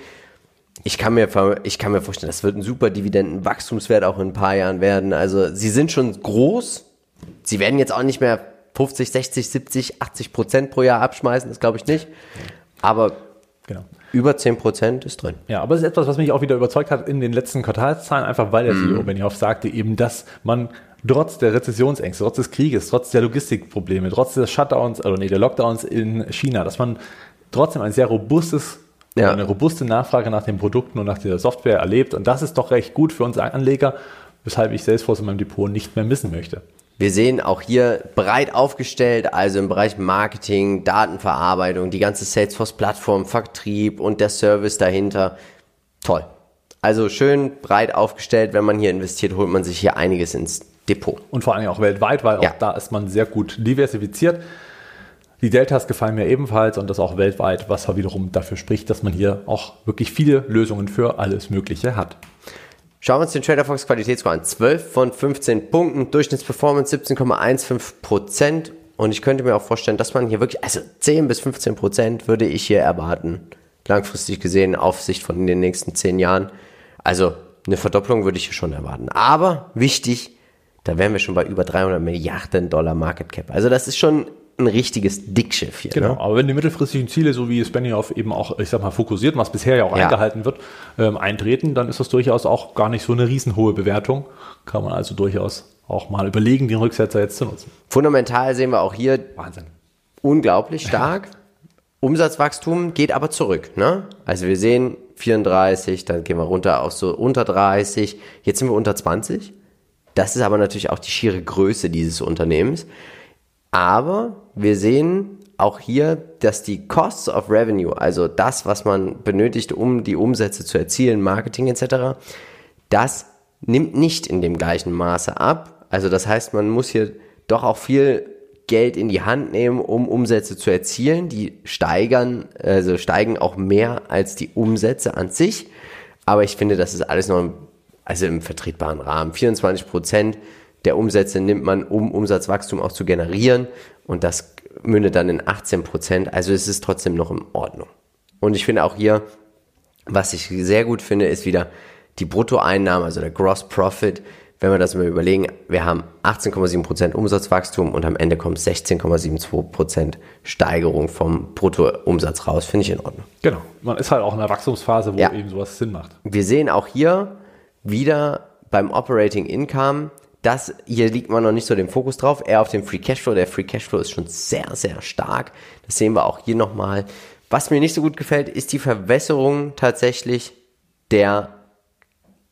Ich kann mir, ich kann mir vorstellen, das wird ein super Dividendenwachstumswert auch in ein paar Jahren werden. Also sie sind schon groß. Sie werden jetzt auch nicht mehr 50, 60, 70, 80 Prozent pro Jahr abschmeißen, das glaube ich nicht. Aber Genau. über 10 Prozent ist drin. Ja, aber es ist etwas, was mich auch wieder überzeugt hat in den letzten Quartalszahlen, einfach weil der CEO Benioff sagte eben, dass man trotz der Rezessionsängste, trotz des Krieges, trotz der Logistikprobleme, trotz des Shutdowns, oder nee, der Lockdowns in China, dass man trotzdem ein sehr robustes, Ja. eine robuste Nachfrage nach den Produkten und nach der Software erlebt. Und das ist doch recht gut für uns Anleger, weshalb ich Salesforce in meinem Depot nicht mehr missen möchte. Wir sehen auch hier breit aufgestellt, also im Bereich Marketing, Datenverarbeitung, die ganze Salesforce-Plattform, Vertrieb und der Service dahinter. Toll. Also schön breit aufgestellt. Wenn man hier investiert, holt man sich hier einiges ins Depot. Und vor allem auch weltweit, weil Ja. auch da ist man sehr gut diversifiziert. Die Deltas gefallen mir ebenfalls und das auch weltweit, was wiederum dafür spricht, dass man hier auch wirklich viele Lösungen für alles Mögliche hat. Schauen wir uns den TraderFox Qualitätsscore an. 12 von 15 Punkten, Durchschnittsperformance 17,15 Prozent. Und ich könnte mir auch vorstellen, dass man hier wirklich, also 10 bis 15 Prozent würde ich hier erwarten. Langfristig gesehen, auf Sicht von den nächsten 10 Jahren. Also eine Verdopplung würde ich hier schon erwarten. Aber wichtig, da wären wir schon bei über 300 Milliarden Dollar Market Cap. Also das ist schon ein richtiges Dickschiff hier. Genau, Ne? aber wenn die mittelfristigen Ziele, so wie es Benioff eben auch, ich sag mal, fokussiert, was bisher ja auch Ja. eingehalten wird, ähm, eintreten, dann ist das durchaus auch gar nicht so eine riesenhohe Bewertung. Kann man also durchaus auch mal überlegen, den Rücksetzer jetzt zu nutzen. Fundamental sehen wir auch hier Wahnsinn. unglaublich stark. Umsatzwachstum geht aber zurück. Ne? Also wir sehen 34, dann gehen wir runter auf so unter 30, jetzt sind wir unter 20. Das ist aber natürlich auch die schiere Größe dieses Unternehmens. Aber wir sehen auch hier, dass die Costs of Revenue, also das, was man benötigt, um die Umsätze zu erzielen, Marketing etc., das nimmt nicht in dem gleichen Maße ab. Also das heißt, man muss hier doch auch viel Geld in die Hand nehmen, um Umsätze zu erzielen. Die steigern, also steigen auch mehr als die Umsätze an sich. Aber ich finde, das ist alles noch im, also im vertretbaren Rahmen. 24 Prozent der Umsätze nimmt man, um Umsatzwachstum auch zu generieren. Und das mündet dann in 18 Prozent. Also es ist trotzdem noch in Ordnung. Und ich finde auch hier, was ich sehr gut finde, ist wieder die Bruttoeinnahmen, also der Gross Profit. Wenn wir das mal überlegen, wir haben 18,7% Umsatzwachstum und am Ende kommt 16,72% Steigerung vom Bruttoumsatz raus. Finde ich in Ordnung. Genau. Man ist halt auch in einer Wachstumsphase, wo Ja. eben sowas Sinn macht. Wir sehen auch hier wieder beim Operating Income, das hier liegt man noch nicht so den Fokus drauf, eher auf dem Free Cashflow. Der Free Cashflow ist schon sehr, sehr stark. Das sehen wir auch hier nochmal. Was mir nicht so gut gefällt, ist die Verwässerung tatsächlich der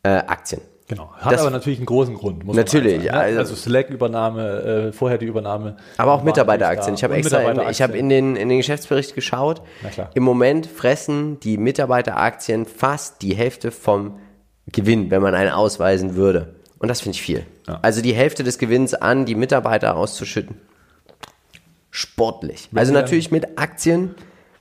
äh, Aktien. Genau. Hat Das- aber natürlich einen großen Grund. Muss Natürlich, sagen, ne? also- Also, Slack-Übernahme, äh, vorher die Übernahme. Aber auch Mitarbeiteraktien. Ich habe extra, in, ich habe in den, in den Geschäftsbericht geschaut. Na klar. Im Moment fressen die Mitarbeiteraktien fast die Hälfte vom Gewinn, wenn man einen ausweisen würde. Und das finde ich viel. Ja. Also die Hälfte des Gewinns an die Mitarbeiter auszuschütten. Sportlich. Also natürlich mit Aktien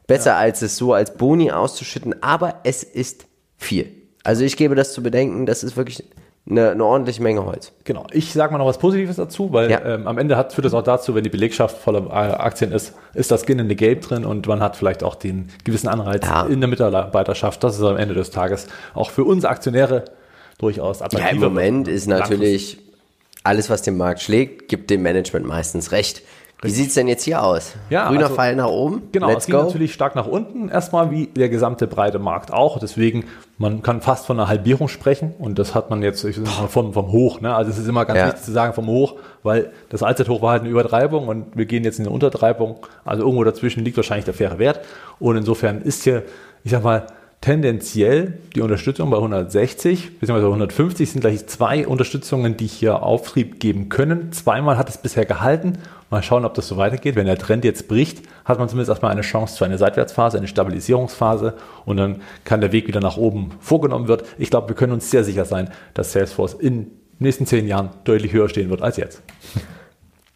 besser als es so als Boni auszuschütten, aber es ist viel. Also ich gebe das zu bedenken, das ist wirklich eine, eine ordentliche Menge Holz. Genau. Ich sage mal noch was Positives dazu, weil Ja. ähm, am Ende hat, führt das auch dazu, wenn die Belegschaft voller äh, Aktien ist, ist das Skin in the Game drin und man hat vielleicht auch den gewissen Anreiz Ja. in der Mitarbeiterschaft, dass es am Ende des Tages auch für uns Aktionäre durchaus attraktiver Ja, im Moment ist natürlich alles, was den Markt schlägt, gibt dem Management meistens recht. Wie sieht's denn jetzt hier aus? Ja, Grüner also- Pfeil nach oben? Genau, Let's es ging go. natürlich stark nach unten, erstmal wie der gesamte breite Markt auch. Deswegen, man kann fast von einer Halbierung sprechen und das hat man jetzt ich sag mal, vom, vom Hoch. Ne? Also es ist immer ganz Ja. wichtig zu sagen vom Hoch, weil das Allzeithoch war halt eine Übertreibung und wir gehen jetzt in eine Untertreibung. Also irgendwo dazwischen liegt wahrscheinlich der faire Wert. Und insofern ist hier, ich sag mal, tendenziell die Unterstützung bei 160 bzw. 150 sind gleich zwei Unterstützungen, die hier Auftrieb geben können. Zweimal hat es bisher gehalten. Mal schauen, ob das so weitergeht. Wenn der Trend jetzt bricht, hat man zumindest erstmal eine Chance für eine Seitwärtsphase, eine Stabilisierungsphase und dann kann der Weg wieder nach oben vorgenommen wird. Ich glaube, wir können uns sehr sicher sein, dass Salesforce in den nächsten zehn Jahren deutlich höher stehen wird als jetzt.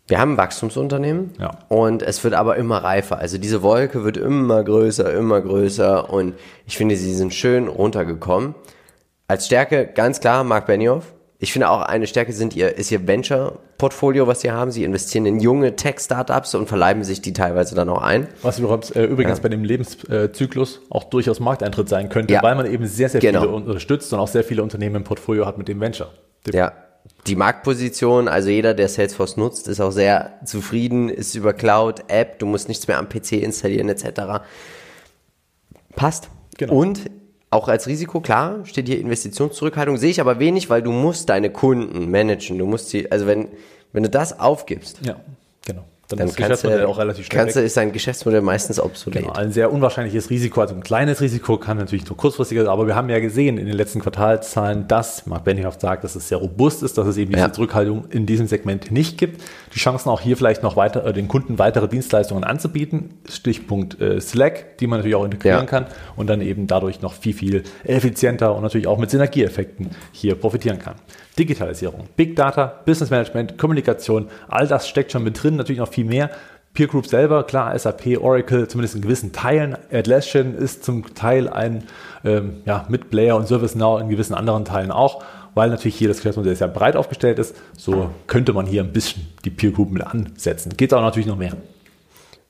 Wir haben ein Wachstumsunternehmen Ja. und es wird aber immer reifer. Also diese Wolke wird immer größer, immer größer und ich finde, sie sind schön runtergekommen. Als Stärke ganz klar Mark Benioff. Ich finde auch eine Stärke sind ihr, ist ihr Venture-Portfolio, was sie haben. Sie investieren in junge Tech-Startups und verleiben sich die teilweise dann auch ein. Was übrigens, äh, übrigens Ja. bei dem Lebenszyklus auch durchaus Markteintritt sein könnte, Ja. weil man eben sehr, sehr Genau. viele unterstützt und auch sehr viele Unternehmen im Portfolio hat mit dem Venture. Ja. Die Marktposition, also jeder, der Salesforce nutzt, ist auch sehr zufrieden, ist über Cloud, App, du musst nichts mehr am PC installieren etc. Passt. Genau. Und auch als Risiko, klar, steht hier Investitionszurückhaltung, sehe ich aber wenig, weil du musst deine Kunden managen. Du musst sie, also wenn, wenn du das aufgibst, Ja, genau. Dann ist das Geschäftsmodell du, auch relativ schnell kannst du, ist dein Geschäftsmodell meistens obsolet. Genau, ein sehr unwahrscheinliches Risiko, also ein kleines Risiko kann natürlich nur kurzfristiges, aber wir haben ja gesehen in den letzten Quartalszahlen, dass Mark Benioff sagt, dass es sehr robust ist, dass es eben diese Ja. Zurückhaltung in diesem Segment nicht gibt. Die Chancen auch hier vielleicht noch weiter, äh, den Kunden weitere Dienstleistungen anzubieten, Stichpunkt äh, Slack, die man natürlich auch integrieren Ja. kann und dann eben dadurch noch viel, viel effizienter und natürlich auch mit Synergieeffekten hier profitieren kann. Digitalisierung, Big Data, Business Management, Kommunikation, all das steckt schon mit drin, natürlich noch viel mehr. Peer Group selber, klar, SAP, Oracle, zumindest in gewissen Teilen. Atlassian ist zum Teil ein ähm, ja, Mitplayer und ServiceNow in gewissen anderen Teilen auch, weil natürlich hier das Geschäftsmodell sehr breit aufgestellt ist. So könnte man hier ein bisschen die Peer Group mit ansetzen. Geht auch natürlich noch mehr.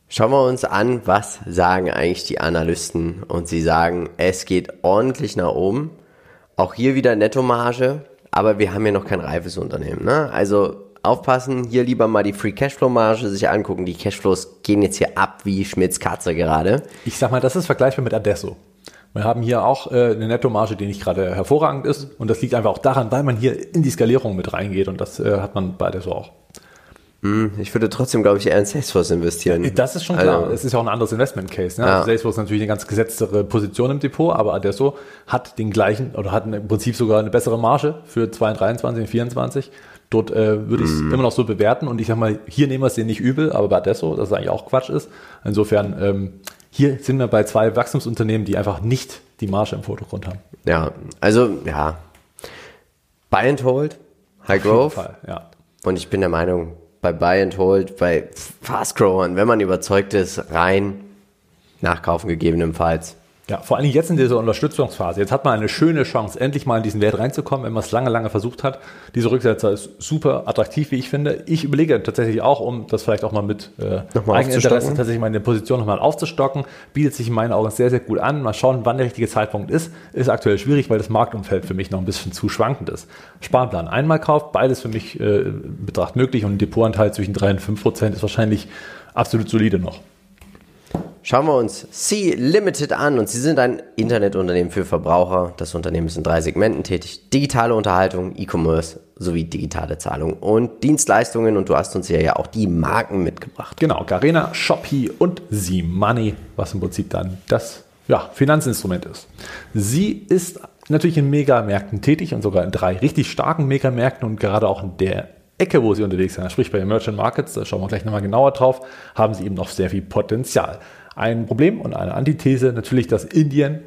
Schauen wir uns an, was sagen eigentlich die Analysten. Und sie sagen, es geht ordentlich nach oben. Auch hier wieder Nettomarge, aber wir haben ja noch kein reifes Unternehmen. Ne? Also aufpassen, hier lieber mal die Free Cashflow Marge sich angucken. Die Cashflows gehen jetzt hier ab wie Schmitz Katze gerade. Ich sag mal, das ist vergleichbar mit Adesso. Wir haben hier auch äh, eine Nettomarge, die nicht gerade hervorragend ist. Und das liegt einfach auch daran, weil man hier in die Skalierung mit reingeht. Und das äh, hat man bei Adesso auch. Ich würde trotzdem, glaube ich, eher in Salesforce investieren. Das ist schon klar. Also, es ist ja auch ein anderes Investment Case. Ne? Ja. Also Salesforce ist natürlich eine ganz gesetztere Position im Depot, aber Adesso hat den gleichen oder hat im Prinzip sogar eine bessere Marge für 2023 und 2024. Dort äh, würde ich es immer noch so bewerten und ich sag mal, hier nehmen wir es denen nicht übel, aber bei Adesso, das eigentlich auch Quatsch ist. Insofern, ähm, hier sind wir bei zwei Wachstumsunternehmen, die einfach nicht die Marge im Vordergrund haben. ja, also, ja. Buy and Hold, High Growth. Fall, ja. Und ich bin der Meinung, bei Buy and Hold, bei Fast Growern, wenn man überzeugt ist, rein nachkaufen gegebenenfalls. Ja, vor allem jetzt in dieser Unterstützungsphase. Jetzt hat man eine schöne Chance, endlich mal in diesen Wert reinzukommen, wenn man es lange, lange versucht hat. Dieser Rücksetzer ist super attraktiv, wie ich finde. Ich überlege tatsächlich auch, um das vielleicht auch mal mit äh, Eigeninteresse tatsächlich meine Position nochmal aufzustocken. Bietet sich in meinen Augen sehr, sehr gut an. Mal schauen, wann der richtige Zeitpunkt ist. Ist aktuell schwierig, weil das Marktumfeld für mich noch ein bisschen zu schwankend ist. Sparplan einmal kauft, beides für mich äh, in Betracht möglich und ein Depotanteil zwischen 3 und 5 Prozent ist wahrscheinlich absolut solide noch. Schauen wir uns C Limited an und sie sind ein Internetunternehmen für Verbraucher. Das Unternehmen ist in drei Segmenten tätig. Digitale Unterhaltung, E-Commerce sowie digitale Zahlung und Dienstleistungen und du hast uns ja, ja auch die Marken mitgebracht. Genau, Garena, Shopee und Z-Money, was im Prinzip dann das ja, Finanzinstrument ist. Sie ist natürlich in Megamärkten tätig und sogar in drei richtig starken Megamärkten und gerade auch in der Ecke, wo sie unterwegs sind, sprich bei den Merchant Markets, da schauen wir gleich nochmal genauer drauf, haben sie eben noch sehr viel Potenzial. Ein Problem und eine Antithese natürlich, dass Indien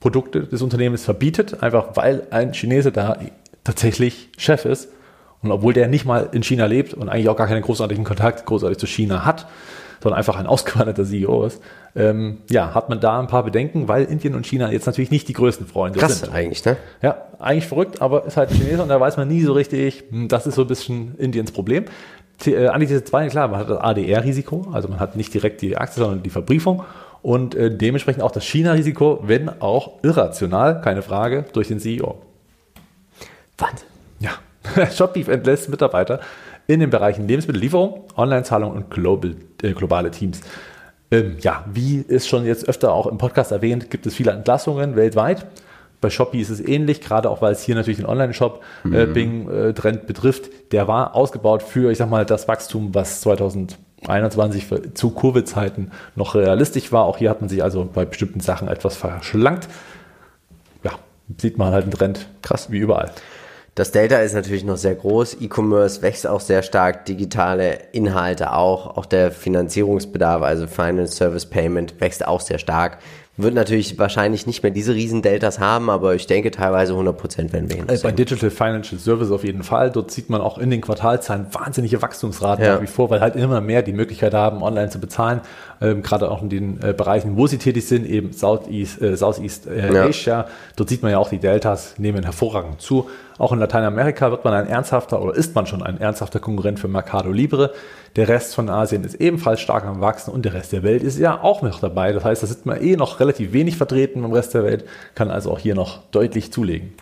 Produkte des Unternehmens verbietet, einfach weil ein Chinese da tatsächlich Chef ist. Und obwohl der nicht mal in China lebt und eigentlich auch gar keinen großartigen Kontakt großartig zu China hat, sondern einfach ein ausgewanderter CEO ist, ähm, ja, hat man da ein paar Bedenken, weil Indien und China jetzt natürlich nicht die größten Freunde Krass sind. eigentlich, ne? Ja, eigentlich verrückt, aber ist halt ein Chinese und da weiß man nie so richtig, hm, das ist so ein bisschen Indiens Problem. Äh, Antithese 2, klar, man hat das ADR-Risiko, also man hat nicht direkt die Aktie, sondern die Verbriefung und äh, dementsprechend auch das China-Risiko, wenn auch irrational, keine Frage, durch den CEO. Wahnsinn. Ja, Shopee entlässt Mitarbeiter in den Bereichen Lebensmittellieferung, Online-Zahlung und Global, äh, globale Teams. Ähm, ja, wie ist schon jetzt öfter auch im Podcast erwähnt, gibt es viele Entlassungen weltweit. Bei Shopee ist es ähnlich, gerade auch weil es hier natürlich den Online-Shop äh, Bing-Trend betrifft. Der war ausgebaut für, ich sag mal, das Wachstum, was 2021 für, zu Covid-Zeiten noch realistisch war. Auch hier hat man sich also bei bestimmten Sachen etwas verschlankt. Ja, sieht man halt einen Trend, krass, wie überall. Das Delta ist natürlich noch sehr groß. E-Commerce wächst auch sehr stark. Digitale Inhalte auch. Auch der Finanzierungsbedarf, also Finance Service Payment, wächst auch sehr stark. Wird natürlich wahrscheinlich nicht mehr diese riesen Deltas haben, aber ich denke teilweise 100% werden wir hin. Also bei Digital Financial Service auf jeden Fall. Dort sieht man auch in den Quartalzahlen wahnsinnige Wachstumsraten Ja. nach wie vor, weil halt immer mehr die Möglichkeit haben, online zu bezahlen. Ähm, gerade auch in den äh, Bereichen, wo sie tätig sind, eben Southeast, äh, Southeast äh, Ja. Asia. Dort sieht man ja auch, die Deltas nehmen hervorragend zu. Auch in Lateinamerika wird man ein ernsthafter oder ist man schon ein ernsthafter Konkurrent für Mercado Libre. Der Rest von Asien ist ebenfalls stark am Wachsen und der Rest der Welt ist ja auch noch dabei. Das heißt, da ist man eh noch relativ wenig vertreten im Rest der Welt, kann also auch hier noch deutlich zulegen.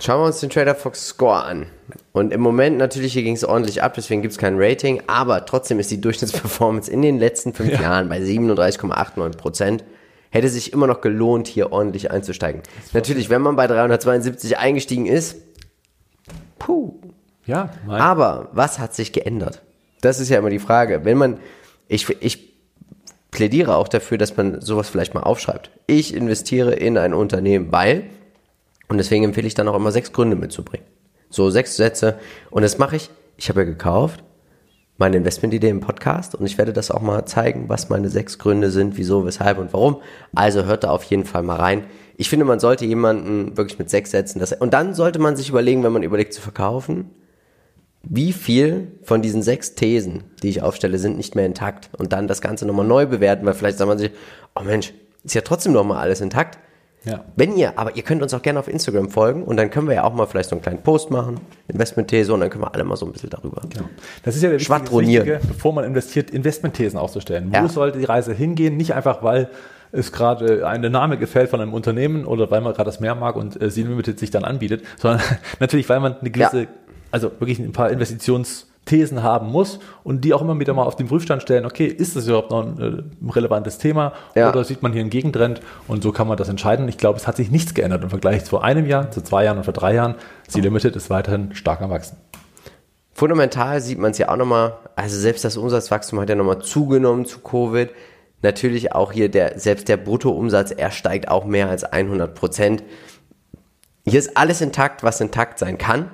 Schauen wir uns den Trader Fox Score an. Und im Moment natürlich, hier ging es ordentlich ab, deswegen gibt es kein Rating, aber trotzdem ist die Durchschnittsperformance in den letzten fünf Ja. Jahren bei 37,89 Prozent. hätte sich immer noch gelohnt, hier ordentlich einzusteigen. Natürlich, wenn man bei 372 eingestiegen ist, puh. Ja, mein. Aber was hat sich geändert? Das ist ja immer die Frage. Wenn man, ich, ich plädiere auch dafür, dass man sowas vielleicht mal aufschreibt. Ich investiere in ein Unternehmen, weil, und deswegen empfehle ich dann auch immer sechs Gründe mitzubringen. So sechs Sätze. Und das mache ich. Ich habe ja gekauft, meine Investmentidee im Podcast und ich werde das auch mal zeigen, was meine sechs Gründe sind, wieso, weshalb und warum. Also hört da auf jeden Fall mal rein. Ich finde, man sollte jemanden wirklich mit sechs Sätzen, das, und dann sollte man sich überlegen, wenn man überlegt zu verkaufen, wie viel von diesen sechs Thesen, die ich aufstelle, sind nicht mehr intakt und dann das Ganze nochmal neu bewerten, weil vielleicht sagt man sich, oh Mensch, ist ja trotzdem nochmal alles intakt. Ja. Wenn ihr, aber ihr könnt uns auch gerne auf Instagram folgen und dann können wir ja auch mal vielleicht so einen kleinen Post machen, Investmentthese und dann können wir alle mal so ein bisschen darüber. Genau. Das ist ja der Wichtige, bevor man investiert, Investmentthesen aufzustellen. Wo ja. sollte die Reise hingehen? Nicht einfach, weil es gerade eine Name gefällt von einem Unternehmen oder weil man gerade das mehr mag und äh, Sie Limited sich dann anbietet, sondern natürlich, weil man eine gewisse, ja. also wirklich ein paar Investitions- Thesen haben muss und die auch immer wieder mal auf den Prüfstand stellen, okay, ist das überhaupt noch ein äh, relevantes Thema ja. oder sieht man hier einen Gegentrend und so kann man das entscheiden. Ich glaube, es hat sich nichts geändert im Vergleich zu einem Jahr, zu zwei Jahren und vor drei Jahren. Sie Limited ist weiterhin stark am Wachsen. Fundamental sieht man es ja auch nochmal, also selbst das Umsatzwachstum hat ja nochmal zugenommen zu Covid. Natürlich auch hier der, selbst der Bruttoumsatz, er steigt auch mehr als 100 Prozent. Hier ist alles intakt, was intakt sein kann.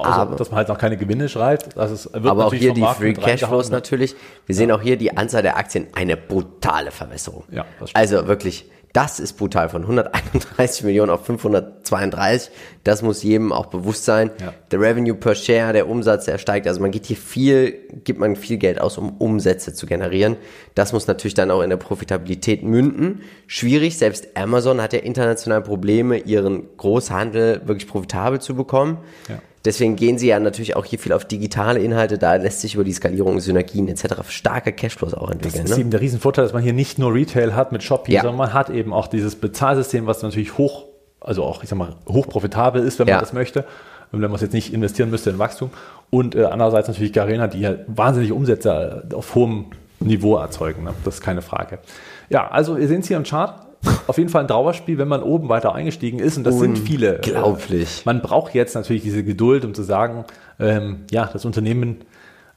Außer, aber, dass man halt noch keine Gewinne schreibt. Also aber auch hier die Free Cashflows natürlich. Wir sehen auch hier die Anzahl der Aktien, eine brutale Verwässerung. Ja, also wirklich, das ist brutal. Von 131 Millionen auf 532. Das muss jedem auch bewusst sein. Ja. Der Revenue per Share, der Umsatz, der steigt. Also man geht hier viel, gibt man viel Geld aus, um Umsätze zu generieren. Das muss natürlich dann auch in der Profitabilität münden. Schwierig. Selbst Amazon hat ja international Probleme, ihren Großhandel wirklich profitabel zu bekommen. Ja. Deswegen gehen sie ja natürlich auch hier viel auf digitale Inhalte. Da lässt sich über die Skalierung, Synergien etc. starke Cashflows auch entwickeln. Das ist ne? eben der Riesenvorteil, dass man hier nicht nur Retail hat mit Shopee, ja. sondern man hat eben auch dieses Bezahlsystem, was natürlich hoch, also auch, ich sag mal, hoch profitabel ist, wenn man ja. das möchte. Und wenn man es jetzt nicht investieren müsste in Wachstum. Und äh, andererseits natürlich Garena, die ja wahnsinnige Umsätze auf hohem Niveau erzeugen. Ne? Das ist keine Frage. Ja, also ihr seht es hier im Chart auf jeden Fall ein Trauerspiel, wenn man oben weiter eingestiegen ist. Und das sind viele. Unglaublich. Äh, man braucht jetzt natürlich diese Geduld, um zu sagen, ähm, ja, das Unternehmen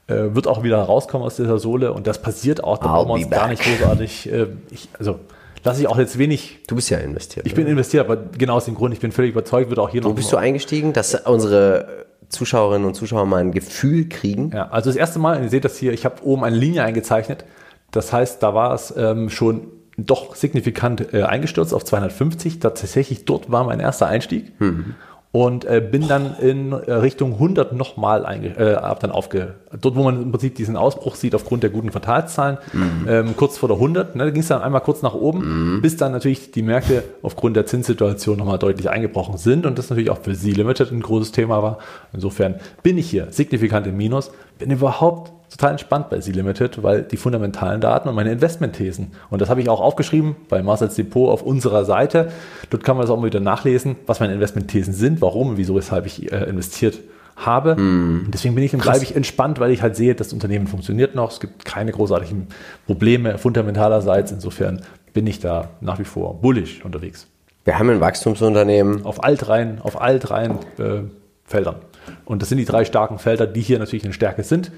äh, wird auch wieder rauskommen aus dieser Sohle. Und das passiert auch. Da brauchen wir uns gar nicht großartig. Äh, ich, also lasse ich auch jetzt wenig. Du bist ja investiert. Ich bin investiert, aber genau aus dem Grund, ich bin völlig überzeugt, wird auch hier Wo noch. Wo bist du eingestiegen, dass unsere Zuschauerinnen und Zuschauer mal ein Gefühl kriegen? Ja, also das erste Mal, ihr seht das hier, ich habe oben eine Linie eingezeichnet. Das heißt, da war es ähm, schon doch signifikant äh, eingestürzt auf 250. Tatsächlich dort war mein erster Einstieg. Mhm. Und äh, bin dann in äh, Richtung 100 nochmal äh, ab dann aufge dort, wo man im Prinzip diesen Ausbruch sieht aufgrund der guten Quartalszahlen, mhm. ähm, kurz vor der 100. Ne, da ging es dann einmal kurz nach oben, mhm. bis dann natürlich die Märkte aufgrund der Zinssituation nochmal deutlich eingebrochen sind und das natürlich auch für Sie Limited ein großes Thema war. Insofern bin ich hier signifikant im Minus, bin überhaupt total entspannt bei Z-Limited, weil die fundamentalen Daten und meine Investmentthesen, und das habe ich auch aufgeschrieben bei Marcel's Depot auf unserer Seite, dort kann man das auch mal wieder nachlesen, was meine Investmentthesen sind, warum wieso, weshalb ich äh, investiert habe. Und deswegen bin ich, bleibe ich entspannt, weil ich halt sehe, das Unternehmen funktioniert noch, es gibt keine großartigen Probleme fundamentalerseits, insofern bin ich da nach wie vor bullish unterwegs. Wir haben ein Wachstumsunternehmen. Auf all dreien, auf all dreien äh, Feldern. Und das sind die drei starken Felder, die hier natürlich eine Stärke sind.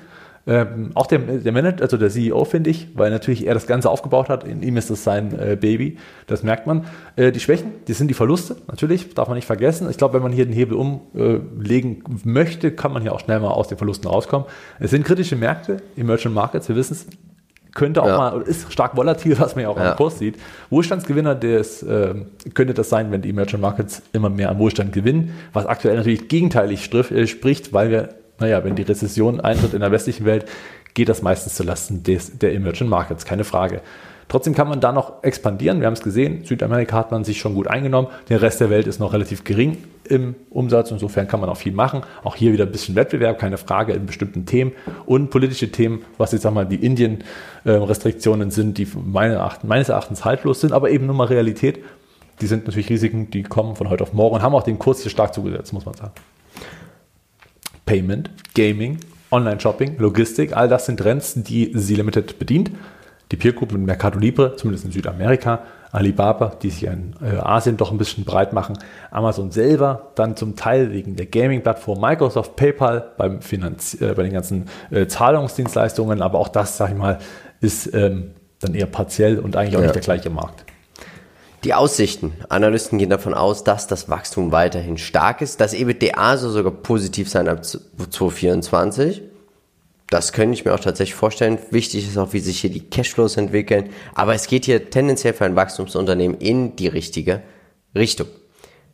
Ähm, auch der, der Manager, also der CEO, finde ich, weil natürlich er das Ganze aufgebaut hat. In ihm ist das sein äh, Baby. Das merkt man. Äh, die Schwächen, die sind die Verluste, natürlich, darf man nicht vergessen. Ich glaube, wenn man hier den Hebel umlegen möchte, kann man hier auch schnell mal aus den Verlusten rauskommen. Es sind kritische Märkte, Emerging Markets, wir wissen es, könnte auch ja. mal, ist stark volatil, was man ja auch ja. am Kurs sieht. Wohlstandsgewinner, des, äh, könnte das sein, wenn die Emerging Markets immer mehr an Wohlstand gewinnen, was aktuell natürlich gegenteilig äh, spricht, weil wir naja, wenn die Rezession eintritt in der westlichen Welt, geht das meistens zulasten des, der Emerging Markets, keine Frage. Trotzdem kann man da noch expandieren. Wir haben es gesehen, Südamerika hat man sich schon gut eingenommen. Der Rest der Welt ist noch relativ gering im Umsatz. Insofern kann man auch viel machen. Auch hier wieder ein bisschen Wettbewerb, keine Frage, in bestimmten Themen. Und politische Themen, was jetzt sag mal die Indien-Restriktionen sind, die meines Erachtens, meines Erachtens haltlos sind, aber eben nur mal Realität. Die sind natürlich Risiken, die kommen von heute auf morgen und haben auch den Kurs hier stark zugesetzt, muss man sagen. Payment, Gaming, Online-Shopping, Logistik, all das sind Trends, die Sie Limited bedient. die Peer Group mit Mercado Libre, zumindest in Südamerika, Alibaba, die sich in äh, Asien doch ein bisschen breit machen, Amazon selber, dann zum Teil wegen der Gaming-Plattform Microsoft, PayPal beim Finanz äh, bei den ganzen äh, Zahlungsdienstleistungen, aber auch das, sag ich mal, ist ähm, dann eher partiell und eigentlich auch ja. nicht der gleiche Markt. Die Aussichten. Analysten gehen davon aus, dass das Wachstum weiterhin stark ist, dass EBITDA soll sogar positiv sein ab 2024. Das könnte ich mir auch tatsächlich vorstellen. Wichtig ist auch, wie sich hier die Cashflows entwickeln. Aber es geht hier tendenziell für ein Wachstumsunternehmen in die richtige Richtung.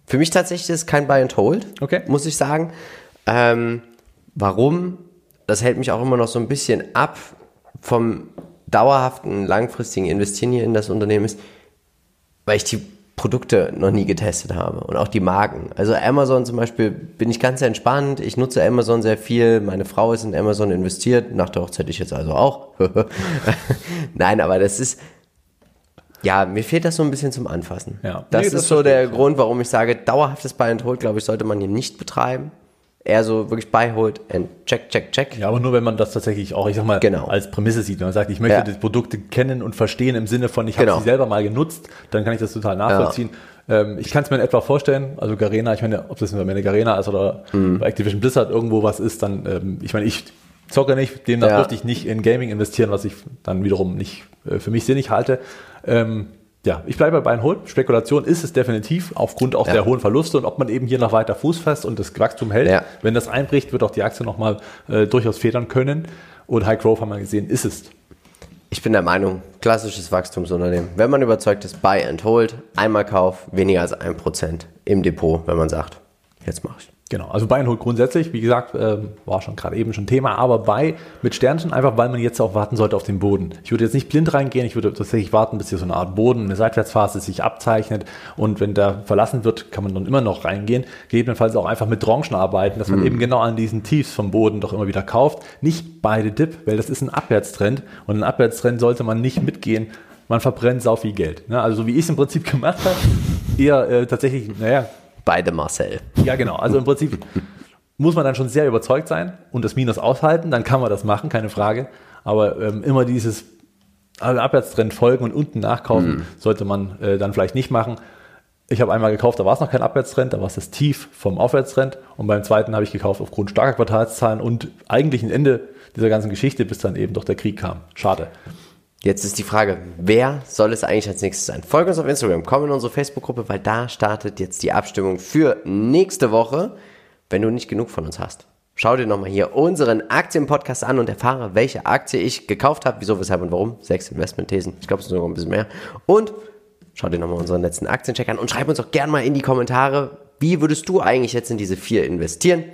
Für mich tatsächlich ist es kein Buy and Hold, okay. muss ich sagen. Ähm, warum? Das hält mich auch immer noch so ein bisschen ab vom dauerhaften, langfristigen Investieren hier in das Unternehmen ist, weil ich die Produkte noch nie getestet habe und auch die Marken. Also Amazon zum Beispiel bin ich ganz entspannt. Ich nutze Amazon sehr viel. Meine Frau ist in Amazon investiert. Nach der Hochzeit ich jetzt also auch. Nein, aber das ist, ja, mir fehlt das so ein bisschen zum Anfassen. Ja. Das nee, ist das so der Grund, warum ich sage, dauerhaftes Buy and Hold, glaube ich, sollte man hier nicht betreiben eher so wirklich beiholt und check, check, check. Ja, aber nur wenn man das tatsächlich auch, ich sag mal, genau. als Prämisse sieht. Wenn man sagt, ich möchte ja. die Produkte kennen und verstehen im Sinne von, ich habe genau. sie selber mal genutzt, dann kann ich das total nachvollziehen. Ja. Ähm, ich kann es mir in etwa vorstellen, also Garena, ich meine, ob das nur meine Garena ist oder mhm. bei Activision Blizzard irgendwo was ist, dann, ähm, ich meine, ich zocke nicht, demnach ja. dürfte ich nicht in Gaming investieren, was ich dann wiederum nicht äh, für mich sinnig halte. Ähm, ja, ich bleibe bei Hold. Spekulation ist es definitiv aufgrund auch ja. der hohen Verluste und ob man eben hier noch weiter Fuß fasst und das Wachstum hält. Ja. Wenn das einbricht, wird auch die Aktie nochmal äh, durchaus federn können. Und High Growth haben wir gesehen, ist es. Ich bin der Meinung, klassisches Wachstumsunternehmen. Wenn man überzeugt ist, Buy and Hold, einmal Kauf, weniger als ein Prozent im Depot, wenn man sagt, jetzt mache ich. Genau, also Buy and Hold grundsätzlich, wie gesagt, äh, war schon gerade eben schon Thema, aber Buy mit Sternchen, einfach weil man jetzt auch warten sollte auf den Boden. Ich würde jetzt nicht blind reingehen, ich würde tatsächlich warten, bis hier so eine Art Boden, eine Seitwärtsphase sich abzeichnet und wenn der verlassen wird, kann man dann immer noch reingehen. Gegebenenfalls auch einfach mit Tranchen arbeiten, dass man mhm. eben genau an diesen Tiefs vom Boden doch immer wieder kauft. Nicht beide Dip, weil das ist ein Abwärtstrend und ein Abwärtstrend sollte man nicht mitgehen. Man verbrennt sau viel Geld. Ne? Also so wie ich es im Prinzip gemacht habe, eher äh, tatsächlich, naja, Beide Marcel. Ja, genau. Also im Prinzip muss man dann schon sehr überzeugt sein und das Minus aushalten, dann kann man das machen, keine Frage. Aber ähm, immer dieses also Abwärtstrend folgen und unten nachkaufen mhm. sollte man äh, dann vielleicht nicht machen. Ich habe einmal gekauft, da war es noch kein Abwärtstrend, da war es das Tief vom Aufwärtstrend. Und beim zweiten habe ich gekauft aufgrund starker Quartalszahlen und eigentlich ein Ende dieser ganzen Geschichte, bis dann eben doch der Krieg kam. Schade. Jetzt ist die Frage, wer soll es eigentlich als nächstes sein? Folge uns auf Instagram, komm in unsere Facebook-Gruppe, weil da startet jetzt die Abstimmung für nächste Woche, wenn du nicht genug von uns hast. Schau dir nochmal hier unseren Aktienpodcast an und erfahre, welche Aktie ich gekauft habe, wieso, weshalb und warum. Sechs Investmentthesen, ich glaube, es sind sogar ein bisschen mehr. Und schau dir nochmal unseren letzten Aktiencheck an und schreib uns auch gerne mal in die Kommentare, wie würdest du eigentlich jetzt in diese vier investieren?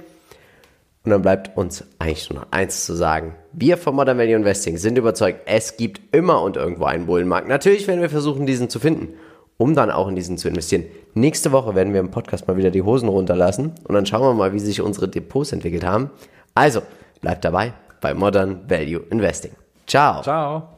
Und dann bleibt uns eigentlich nur noch eins zu sagen. Wir von Modern Value Investing sind überzeugt, es gibt immer und irgendwo einen Bullenmarkt. Natürlich werden wir versuchen, diesen zu finden, um dann auch in diesen zu investieren. Nächste Woche werden wir im Podcast mal wieder die Hosen runterlassen und dann schauen wir mal, wie sich unsere Depots entwickelt haben. Also, bleibt dabei bei Modern Value Investing. Ciao. Ciao.